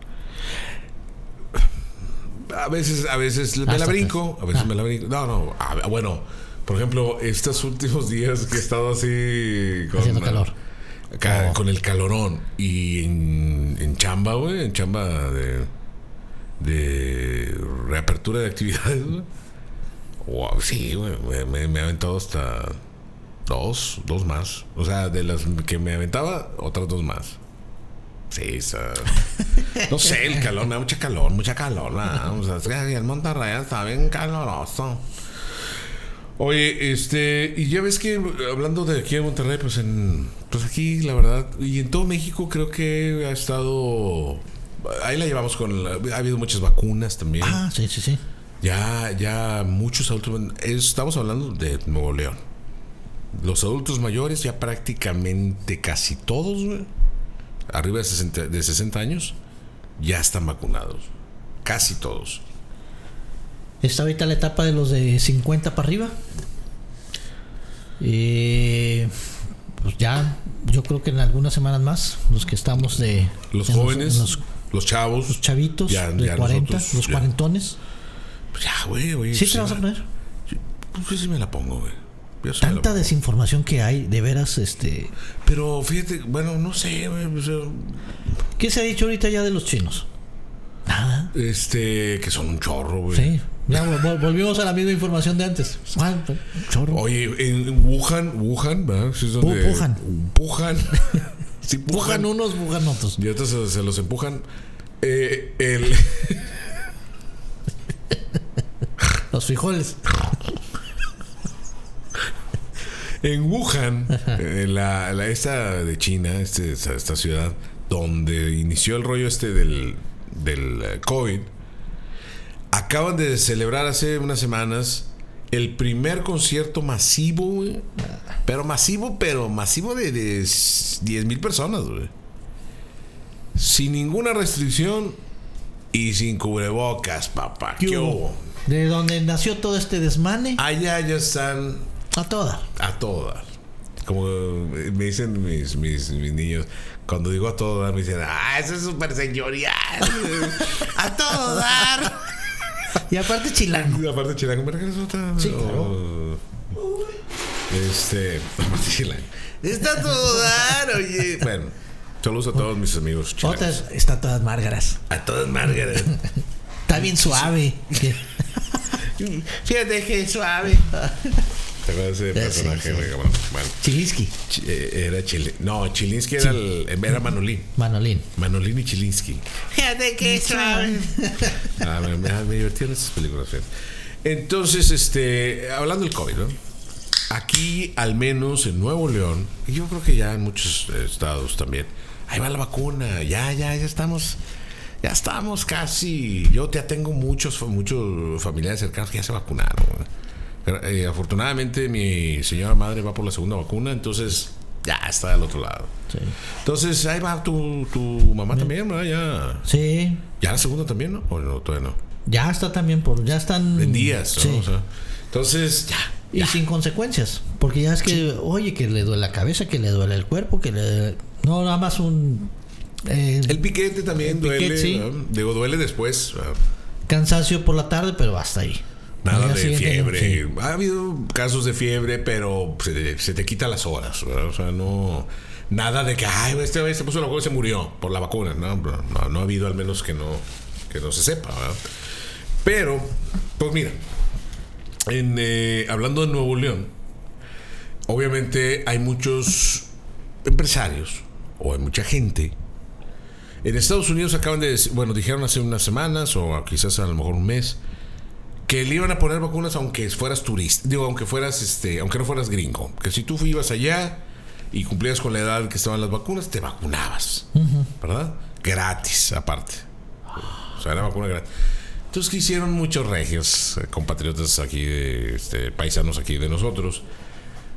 Speaker 2: A veces, a veces me la brinco, a veces
Speaker 1: Ah.
Speaker 2: me la brinco. No, no, a- bueno, por ejemplo, estos últimos días que he estado así con,
Speaker 1: Haciendo calor.
Speaker 2: Con el calorón y en, en chamba, güey, en chamba de, de reapertura de actividades, güey. Wow, sí, güey, me, me, he aventado hasta dos, dos más. O sea, de las que me aventaba, otras dos más. Sí, o sea, [laughs] no sé, el calor, me da mucha calor, mucha calor. ¿verdad? O sea, es que en Monterrey está bien caloroso. Oye, este, y ya ves que hablando de aquí en Monterrey, pues en, pues aquí la verdad, y en todo México creo que ha estado, ahí la llevamos con, la- ha habido muchas vacunas también.
Speaker 1: Ah, sí, sí, sí.
Speaker 2: Ya, ya muchos adultos. Estamos hablando de Nuevo León. Los adultos mayores, ya prácticamente casi todos, güey, arriba de 60, de 60 años, ya están vacunados. Casi todos.
Speaker 1: Está ahorita la etapa de los de 50 para arriba. Eh, pues ya, yo creo que en algunas semanas más, los que estamos de.
Speaker 2: Los
Speaker 1: en
Speaker 2: jóvenes,
Speaker 1: en
Speaker 2: los,
Speaker 1: los,
Speaker 2: chavos.
Speaker 1: chavitos
Speaker 2: Ya-
Speaker 1: de
Speaker 2: ya
Speaker 1: 40,
Speaker 2: nosotros,
Speaker 1: los
Speaker 2: ya.
Speaker 1: cuarentones.
Speaker 2: Pues ya, güey, güey.
Speaker 1: ¿Sí
Speaker 2: pues
Speaker 1: te vas a poner?
Speaker 2: Pues sí me la pongo, güey. Yo
Speaker 1: Tanta desinformación que hay, de veras, este.
Speaker 2: Pero fíjate, bueno, no sé, güey.
Speaker 1: ¿Qué se ha dicho ahorita ya de los chinos? Nada.
Speaker 2: Este, que son un chorro, güey.
Speaker 1: Sí. Ya volvimos a la misma información de antes. Ah, chorro.
Speaker 2: Oye, en Wuhan, Wuhan, ¿verdad? Sí, es donde-
Speaker 1: Wuhan.
Speaker 2: Wuhan. [laughs] sí,
Speaker 1: unos, bujan otros.
Speaker 2: Y otros se, se los empujan. Eh, el, [laughs]
Speaker 1: Los frijoles.
Speaker 2: en Wuhan, eh, la, la- esta de China, este, esta, esta ciudad, donde inició el rollo este del, del eh, COVID, acaban de celebrar hace unas semanas el primer concierto masivo, güey. Pero masivo, pero masivo de, de 10 mil personas, güey. Sin ninguna restricción y sin cubrebocas, papá. ¿Qué,
Speaker 1: ¿Qué hubo?
Speaker 2: hubo?
Speaker 1: De donde nació todo este desmane,
Speaker 2: Allá ya están
Speaker 1: a toda.
Speaker 2: a todo dar. Como me dicen mis, mis, mis niños, cuando digo a todo dar, me dicen, ah, eso es súper señorial. a todo dar. [laughs]
Speaker 1: Y aparte chilango.
Speaker 2: Y aparte chilango, ¿me regalas otra?
Speaker 1: Sí, claro.
Speaker 2: Este, aparte chilango. Está a todo dar, oye. Bueno, saludos a todos mis amigos chilangos.
Speaker 1: Otras está todas márgaras.
Speaker 2: A todas Margaret.
Speaker 1: Está bien suave. [laughs]
Speaker 2: Fíjate que suave. [laughs] ¿Te acuerdas de ese
Speaker 1: sí,
Speaker 2: personaje,
Speaker 1: sí.
Speaker 2: Bueno,
Speaker 1: Chilinsky.
Speaker 2: Chi- eh, era Chile. No, Chilinsky era, el, era Manolín.
Speaker 1: Manolín.
Speaker 2: Manolín y Chilinsky.
Speaker 1: Fíjate que suave. [laughs]
Speaker 2: Ah, me, me, me divertían esas películas. fíjate. Entonces, este, hablando del COVID, ¿no? Aquí, al menos en Nuevo León, y yo creo que ya en muchos eh, estados también, ahí va la vacuna, ya, ya, ya estamos, ya estamos casi. Yo ya tengo muchos, muchos familiares cercanos que ya se vacunaron. Eh, afortunadamente, mi señora madre va por la segunda vacuna, entonces ya está del otro lado.
Speaker 1: Sí.
Speaker 2: Entonces, ahí va tu, tu mamá también, ¿verdad? Ya.
Speaker 1: Sí.
Speaker 2: ¿Ya la segunda también, no? ¿O no? Todavía no.
Speaker 1: Ya está también por. Ya están.
Speaker 2: En días, ¿no?
Speaker 1: Sí.
Speaker 2: O sea, entonces, ya.
Speaker 1: y sin consecuencias. Porque ya es que, oye, que le duele la cabeza, que le duele el cuerpo, que le. No, nada más un. eh,
Speaker 2: El piquete también
Speaker 1: El
Speaker 2: duele.
Speaker 1: piquete, sí.
Speaker 2: ¿no? Digo, duele después.
Speaker 1: cansancio por la tarde, pero hasta ahí.
Speaker 2: Nada de fiebre.
Speaker 1: sí.
Speaker 2: Ha habido casos de fiebre, pero se, te- se te quita las horas. ¿verdad? O sea, no. Nada de que, ay, este vez se puso la vacuna y se murió por la vacuna. No, no, ha habido al menos que no, que no se sepa. ¿verdad? Pero, pues mira, en, eh, hablando de Nuevo León, obviamente hay muchos empresarios o hay mucha gente. En Estados Unidos acaban de decir, bueno, dijeron hace unas semanas o quizás a lo mejor un mes, que le iban a poner vacunas aunque fueras turista, digo, aunque fueras, este, aunque no fueras gringo, que si tú ibas allá, y cumplías con la edad que estaban las vacunas, te vacunabas. ¿Verdad? Gratis, aparte. O sea, era vacuna gratis. Entonces, ¿qué hicieron muchos regios, eh, compatriotas aquí, de, este, paisanos aquí de nosotros?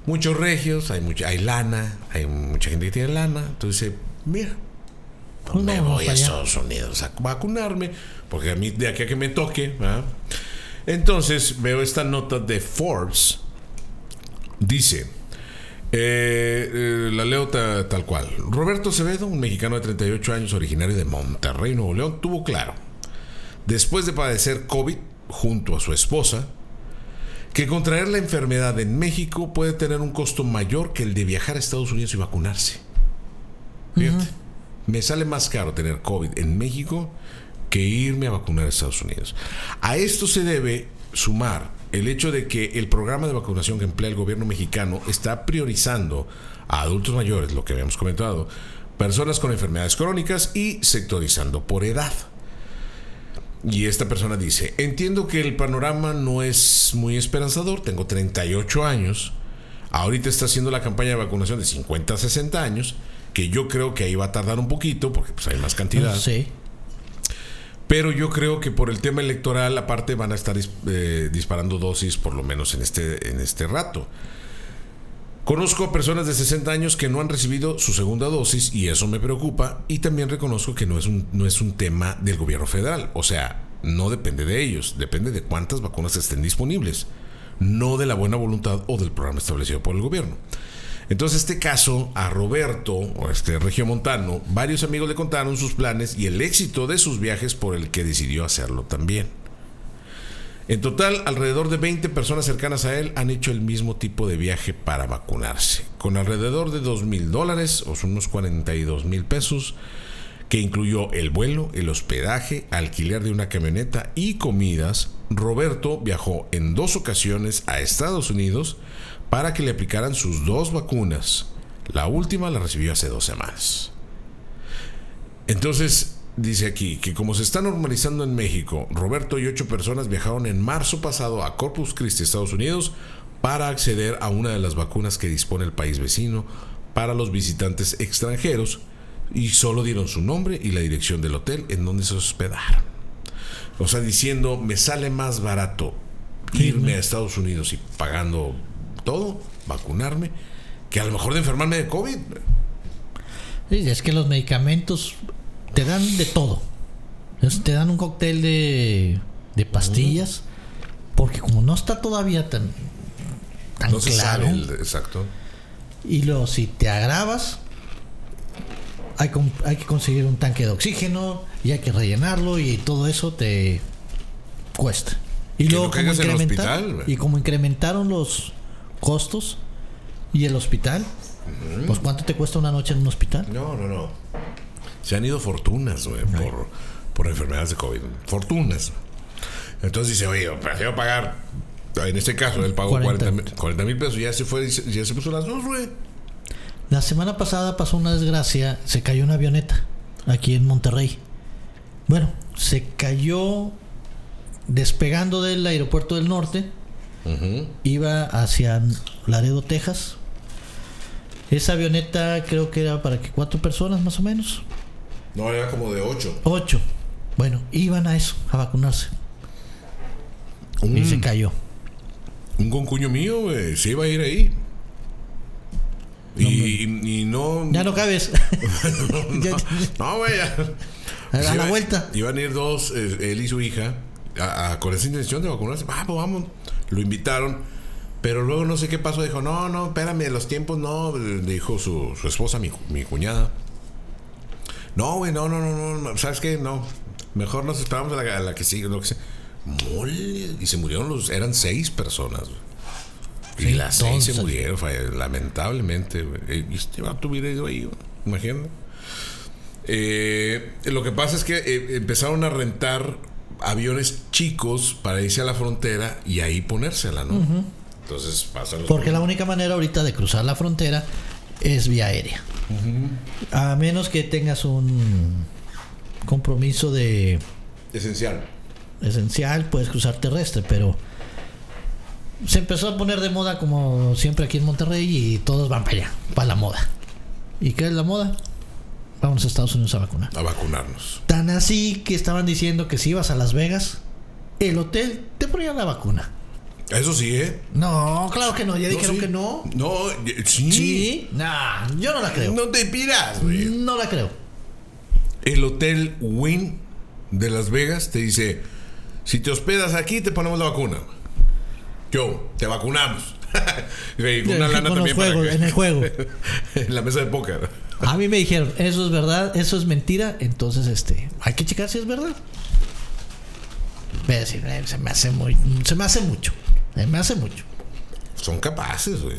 Speaker 2: Muchos regios, hay, mucha, hay lana, hay mucha gente que tiene lana. Entonces, mira,
Speaker 1: Pues
Speaker 2: me voy a. Estados Unidos a vacunarme, porque a mí de aquí a que me toque. ¿verdad? Entonces veo esta nota de Forbes. Dice, eh, eh, la leo ta- tal cual. Roberto Acevedo, un mexicano de 38 años, originario de Monterrey, Nuevo León, tuvo claro, después de padecer COVID junto a su esposa, que contraer la enfermedad en México puede tener un costo mayor que el de viajar a Estados Unidos y vacunarse. Fíjate, me sale más caro tener COVID en México que irme a vacunar a Estados Unidos. A esto se debe sumar el hecho de que el programa de vacunación que emplea el gobierno mexicano está priorizando a adultos mayores, lo que habíamos comentado, personas con enfermedades crónicas y sectorizando por edad. Y esta persona dice, entiendo que el panorama no es muy esperanzador, tengo 38 años, ahorita está haciendo la campaña de vacunación de 50 a 60 años, que yo creo que ahí va a tardar un poquito porque pues, hay más cantidad.
Speaker 1: Sí.
Speaker 2: Pero yo creo que por el tema electoral, aparte, van a estar eh, disparando dosis por lo menos en este, en este rato. Conozco a personas de 60 años que no han recibido su segunda dosis y eso me preocupa. Y también reconozco que no es un, no es un tema del gobierno federal. O sea, no depende de ellos, depende de cuántas vacunas estén disponibles. No de la buena voluntad o del programa establecido por el gobierno. Entonces, este caso, a Roberto, o este regiomontano, varios amigos le contaron sus planes y el éxito de sus viajes por el que decidió hacerlo también. En total, alrededor de 20 personas cercanas a él han hecho el mismo tipo de viaje para vacunarse, con alrededor de 2 mil dólares, o son unos 42 mil pesos, que incluyó el vuelo, el hospedaje, alquiler de una camioneta y comidas. Roberto viajó en dos ocasiones a Estados Unidos para que le aplicaran sus dos vacunas. La última la recibió hace dos semanas. Entonces, dice aquí que como se está normalizando en México, Roberto y ocho personas viajaron en marzo pasado a Corpus Christi, Estados Unidos, para acceder a una de las vacunas que dispone el país vecino para los visitantes extranjeros y solo dieron su nombre y la dirección del hotel en donde se hospedaron. O sea, diciendo, me sale más barato irme a Estados Unidos y pagando todo, vacunarme, que a lo mejor de enfermarme de COVID.
Speaker 1: Sí, es que los medicamentos te dan de todo. Te dan un cóctel de, de pastillas. Porque como no está todavía tan, tan
Speaker 2: No se
Speaker 1: claro.
Speaker 2: sabe el- exacto.
Speaker 1: Y luego si te agravas, hay, hay que conseguir un tanque de oxígeno y hay que rellenarlo y todo eso te cuesta. Y luego
Speaker 2: no
Speaker 1: como,
Speaker 2: caigas en el
Speaker 1: incrementa-
Speaker 2: hospital,
Speaker 1: y como incrementaron los costos y el hospital, pues ¿cuánto te cuesta una noche en un hospital?
Speaker 2: No, no, no. Se han ido fortunas, güey, por, por enfermedades de COVID. Fortunas. Entonces dice, oye, prefiero pagar. En este caso, él pagó
Speaker 1: 40.
Speaker 2: 40 mil pesos. Ya se fue, ya se puso las dos, güey.
Speaker 1: La semana pasada pasó una desgracia, se cayó una avioneta aquí en Monterrey. Bueno, se cayó despegando del aeropuerto del norte, Iba hacia Laredo, Texas. Esa avioneta creo que era para que cuatro personas más o menos,
Speaker 2: No, era como de ocho.
Speaker 1: ocho. Bueno, iban a eso, a vacunarse.
Speaker 2: Un,
Speaker 1: Y se cayó.
Speaker 2: un concuño mío, se iba a ir ahí. Y, y- y no.
Speaker 1: Ya no cabes. [laughs]
Speaker 2: No, güey. ya.
Speaker 1: a la
Speaker 2: Iba-
Speaker 1: vuelta.
Speaker 2: Iban a ir dos, eh, él y su hija, a- a- con esa intención de vacunarse. Ah, pues vamos. Lo invitaron. Pero luego no sé qué pasó. Dijo, no, no, espérame, los tiempos no. Dijo su, su esposa, mi, mi cuñada. No, güey, no, no, no, no. ¿Sabes qué? No. Mejor nos esperamos a la, a la que sigue. Lo que sea. Mole. Y se murieron los. Eran seis personas. güey. Y las seis se murieron, lamentablemente. güey. Eh, este vato hubiera ido ahí, imagínate. Eh, lo que pasa es que eh, empezaron a rentar aviones chicos para irse a la frontera y ahí ponérsela, ¿no? Entonces pasan los
Speaker 1: Porque la única manera ahorita de cruzar la frontera es vía aérea. A menos que tengas un compromiso de
Speaker 2: esencial.
Speaker 1: esencial, puedes cruzar terrestre, pero se empezó a poner de moda como siempre aquí en Monterrey y todos van para allá, para la moda. ¿Y qué es la moda? Vamos a Estados Unidos a vacunar.
Speaker 2: A vacunarnos.
Speaker 1: Tan así que estaban diciendo que si ibas a Las Vegas, el hotel te ponía la vacuna.
Speaker 2: Eso sí, ¿eh?
Speaker 1: No, claro que no, ya dijeron
Speaker 2: sí.
Speaker 1: que no.
Speaker 2: No, sí.
Speaker 1: Sí, nah, yo no la creo.
Speaker 2: No te piras, güey.
Speaker 1: No la creo.
Speaker 2: El hotel Wynn de Las Vegas te dice: si te hospedas aquí, te ponemos la vacuna. Yo, te vacunamos. [laughs] Una lana para que-
Speaker 1: en el juego. [laughs]
Speaker 2: en la mesa de póker.
Speaker 1: A mí me dijeron, eso es verdad, eso es mentira, entonces este, hay que checar si es verdad. Voy a decir, "Eh, se me hace muy, se me hace mucho, se me hace mucho,
Speaker 2: Son capaces, güey.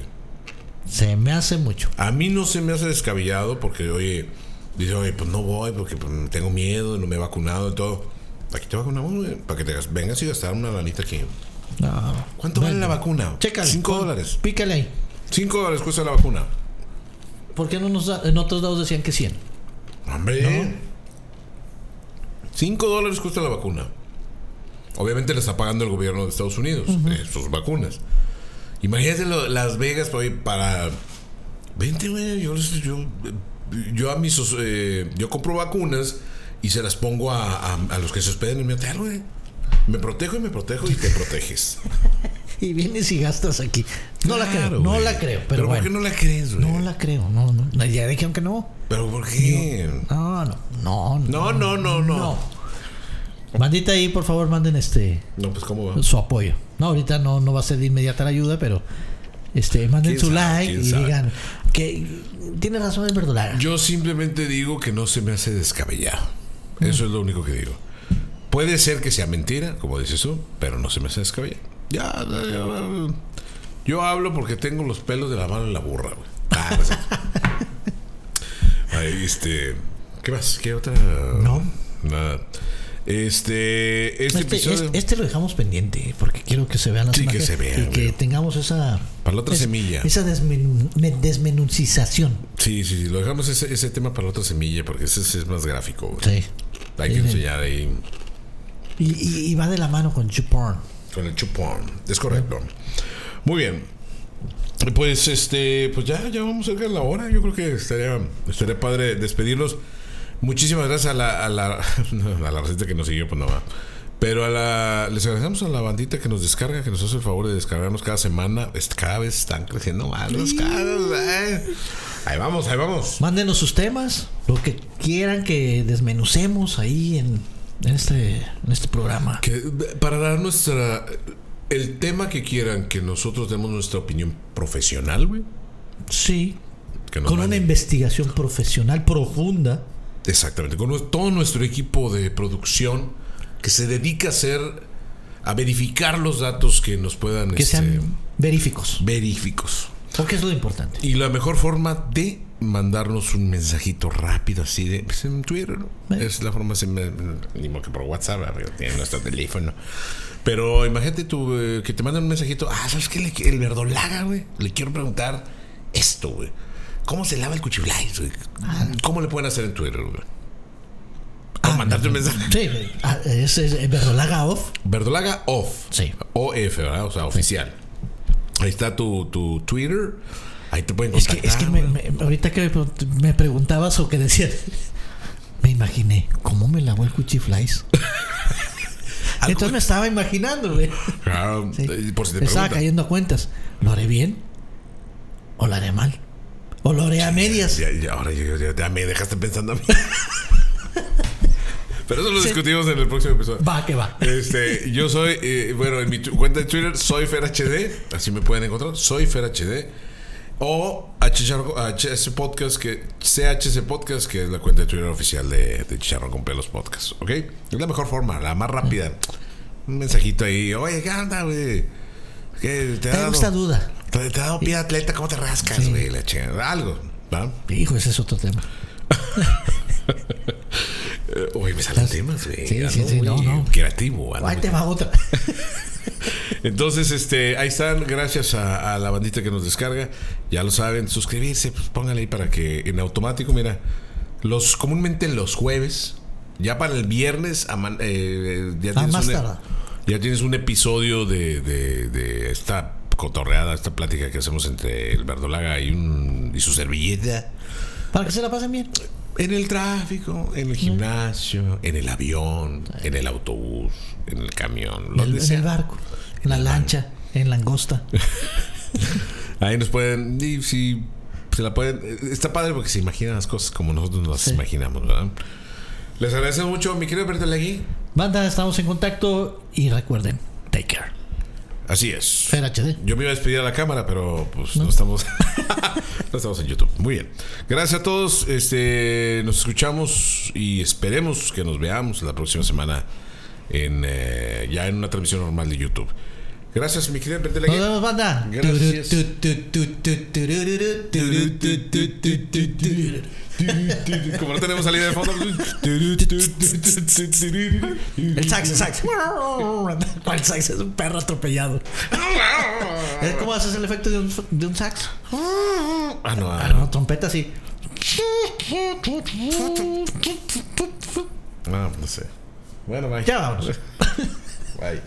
Speaker 1: se me hace mucho.
Speaker 2: A mí no se me hace descabellado porque, oye, dice, oye, pues no voy porque pues, tengo miedo, no me he vacunado y todo. Aquí te vacunamos, güey, para que te gas- vengas y gastar una lanita aquí.
Speaker 1: No,
Speaker 2: ¿Cuánto vale la vacuna?
Speaker 1: Chécale.
Speaker 2: Cinco dólares.
Speaker 1: Pícale ahí.
Speaker 2: Cinco dólares cuesta la vacuna.
Speaker 1: ¿Por qué no nos da- en otros lados decían que 100?
Speaker 2: Hombre. Cinco dólares cuesta la vacuna. Obviamente le está pagando el gobierno de Estados Unidos eh, sus vacunas. Imagínate lo- Las Vegas para... Vente, güey, yo, yo, yo a mis... eh, yo compro vacunas y se las pongo a, a- a los que se hospeden en mi hotel, güey. Me protejo y me protejo y te proteges. [laughs] [laughs]
Speaker 1: Y vienes y gastas aquí. No la creo, no la creo, pero,
Speaker 2: ¿por
Speaker 1: bueno.
Speaker 2: qué no la crees, güey?
Speaker 1: No la creo, no, no. Ya dijeron que no.
Speaker 2: ¿Pero por qué?
Speaker 1: No, no, no.
Speaker 2: No, no, no, no.
Speaker 1: No. Bandita ahí, por favor, manden este
Speaker 2: No, pues ¿cómo va?
Speaker 1: su apoyo. No, ahorita no, no va a ser de inmediata la ayuda, pero este manden
Speaker 2: ¿Quién
Speaker 1: su
Speaker 2: sabe?
Speaker 1: like
Speaker 2: ¿Quién
Speaker 1: y
Speaker 2: sabe?
Speaker 1: digan que tiene razón el verdolaga.
Speaker 2: Yo simplemente digo que no se me hace descabellado. Eso es lo único que digo. Puede ser que sea mentira, como dices tú, pero no se me hace descabellado. Ya, ya, ya, yo hablo porque tengo los pelos de la mano en la burra, güey. Ah, no. Ahí, este. ¿Qué más? ¿Qué otra?
Speaker 1: No.
Speaker 2: Nada. Este. Este,
Speaker 1: Este,
Speaker 2: episodio.
Speaker 1: este lo dejamos pendiente porque quiero que se vean las
Speaker 2: Sí, que se vea,
Speaker 1: y que tengamos esa
Speaker 2: Para la otra semilla.
Speaker 1: esa desmenuncización.
Speaker 2: Sí, sí, sí. Lo dejamos ese, ese tema para la otra semilla porque ese, ese es más gráfico, güey.
Speaker 1: Sí.
Speaker 2: Hay que enseñar ahí.
Speaker 1: Y, y- y va de la mano con YouPorn.
Speaker 2: Con el chupón. Es correcto. Muy bien. Pues este, pues ya, ya vamos cerca de la hora. Yo creo que estaría, estaría padre despedirnos. Muchísimas gracias a la, a la, [laughs] a la receta que nos siguió, pues no va. Pero a la, les agradecemos a la bandita que nos descarga, que nos hace el favor de descargarnos cada semana. Cada vez están creciendo más los caros. eh. Ahí vamos, ahí vamos.
Speaker 1: Mándenos sus temas, lo que quieran que desmenucemos ahí en, en este, en este programa.
Speaker 2: Que, para dar nuestra. El tema que quieran que nosotros demos nuestra opinión profesional, güey.
Speaker 1: Sí.
Speaker 2: que
Speaker 1: Con una investigación profesional profunda.
Speaker 2: Exactamente, con todo nuestro equipo de producción que se dedica a hacer, a verificar los datos que nos puedan
Speaker 1: Que
Speaker 2: este,
Speaker 1: sean veríficos.
Speaker 2: veríficos.
Speaker 1: Porque es lo importante.
Speaker 2: Y la mejor forma de mandarnos un mensajito rápido así de pues, en Twitter, ¿no?
Speaker 1: Eh.
Speaker 2: Es la forma, ni modo que por WhatsApp, tiene nuestro teléfono. Pero imagínate tú eh, que te mandan un mensajito, ah, ¿sabes qué? Le- El verdolaga, güey. Le quiero preguntar esto, güey. ¿Cómo se lava el cuchiflais, güey? ¿Cómo le pueden hacer en Twitter, güey? O mandarte un mensaje.
Speaker 1: Sí, ah, es, es Verdolaga Off.
Speaker 2: Verdolaga off.
Speaker 1: Sí.
Speaker 2: OF, ¿verdad? O sea, oficial. Ahí está tu, tu Twitter. Ahí te pueden
Speaker 1: Es que, es que me- ahorita que me, preguntabas o que decías, [laughs] me imaginé, ¿cómo me lavó el cuchiflais? [laughs] Entonces me estaba imaginando, güey.
Speaker 2: Claro,
Speaker 1: Sí.
Speaker 2: eh, por si te
Speaker 1: Me estaba cayendo a cuentas. ¿Lo haré bien? ¿O lo haré mal? ¿O lo haré a medias?
Speaker 2: Ya, ya, ahora ya, ya- ya me dejaste pensando a mí. [laughs] Pero eso lo
Speaker 1: Sí.
Speaker 2: discutimos en el próximo episodio.
Speaker 1: Va, que va.
Speaker 2: Este, yo soy, eh, bueno, en mi cuenta de Twitter soy FerHD, así me pueden encontrar, soy FerHD. O a Chicharro- a HS Podcast, que CHS Podcast, que es la cuenta de Twitter oficial de, de Chicharrón con Pelos Podcast, ¿ok? Es la mejor forma, la más rápida. Un mensajito ahí, oye, ¿qué onda, güey? ¿Qué te ha
Speaker 1: Tengo
Speaker 2: dado,
Speaker 1: esta duda.
Speaker 2: te, te ha dado pie atleta? ¿Cómo te rascas, güey? La chingada, Algo, ¿va?
Speaker 1: Hijo, ese es otro tema. [laughs]
Speaker 2: Eh, Oye, me salen temas, güey.
Speaker 1: Sí, sí, sí, no, no.
Speaker 2: Creativo,
Speaker 1: Ahí te va otra. [laughs]
Speaker 2: Entonces, este, ahí están, gracias a, a la bandita que nos descarga. Ya lo saben, suscribirse, pues póngale ahí para que en automático, mira, los comúnmente los jueves, ya para el viernes, aman- eh, ya
Speaker 1: Ah,
Speaker 2: tienes
Speaker 1: tardar.
Speaker 2: Ya tienes un episodio de, de, de esta cotorreada, esta plática que hacemos entre el Verdolaga y, un, y su servilleta.
Speaker 1: Para que se la pasen bien.
Speaker 2: En el tráfico, en el gimnasio, en el avión, en el autobús, en el camión,
Speaker 1: En
Speaker 2: donde
Speaker 1: el, en
Speaker 2: sea.
Speaker 1: el barco, en la lancha, en langosta. [laughs]
Speaker 2: Ahí nos pueden. Y si se la pueden. Está padre porque se imaginan las cosas como nosotros nos las
Speaker 1: Sí.
Speaker 2: imaginamos, ¿verdad? Les agradecemos mucho, mi querido Bertolegui.
Speaker 1: Banda, estamos en contacto y recuerden, take care.
Speaker 2: Así es.
Speaker 1: Fer HD.
Speaker 2: Yo me iba a despedir a la cámara, pero pues no, estamos. [laughs] no estamos en YouTube. Muy bien. Gracias a todos. Este, nos escuchamos y esperemos que nos veamos la próxima semana en eh, ya en una transmisión normal de YouTube. Gracias, mi querido
Speaker 1: Nos vemos, banda.
Speaker 2: Gracias. Como no tenemos salida de fondo.
Speaker 1: El sax, el sax. ¿Cuál sax? Es un perro atropellado. ¿Eh? ¿Cómo haces el efecto de un, de un sax?
Speaker 2: Ah, no,
Speaker 1: Ah,
Speaker 2: ah,
Speaker 1: no, trompeta así.
Speaker 2: no, no sé. Bueno, bye.
Speaker 1: Ya vámonos.
Speaker 2: Bye.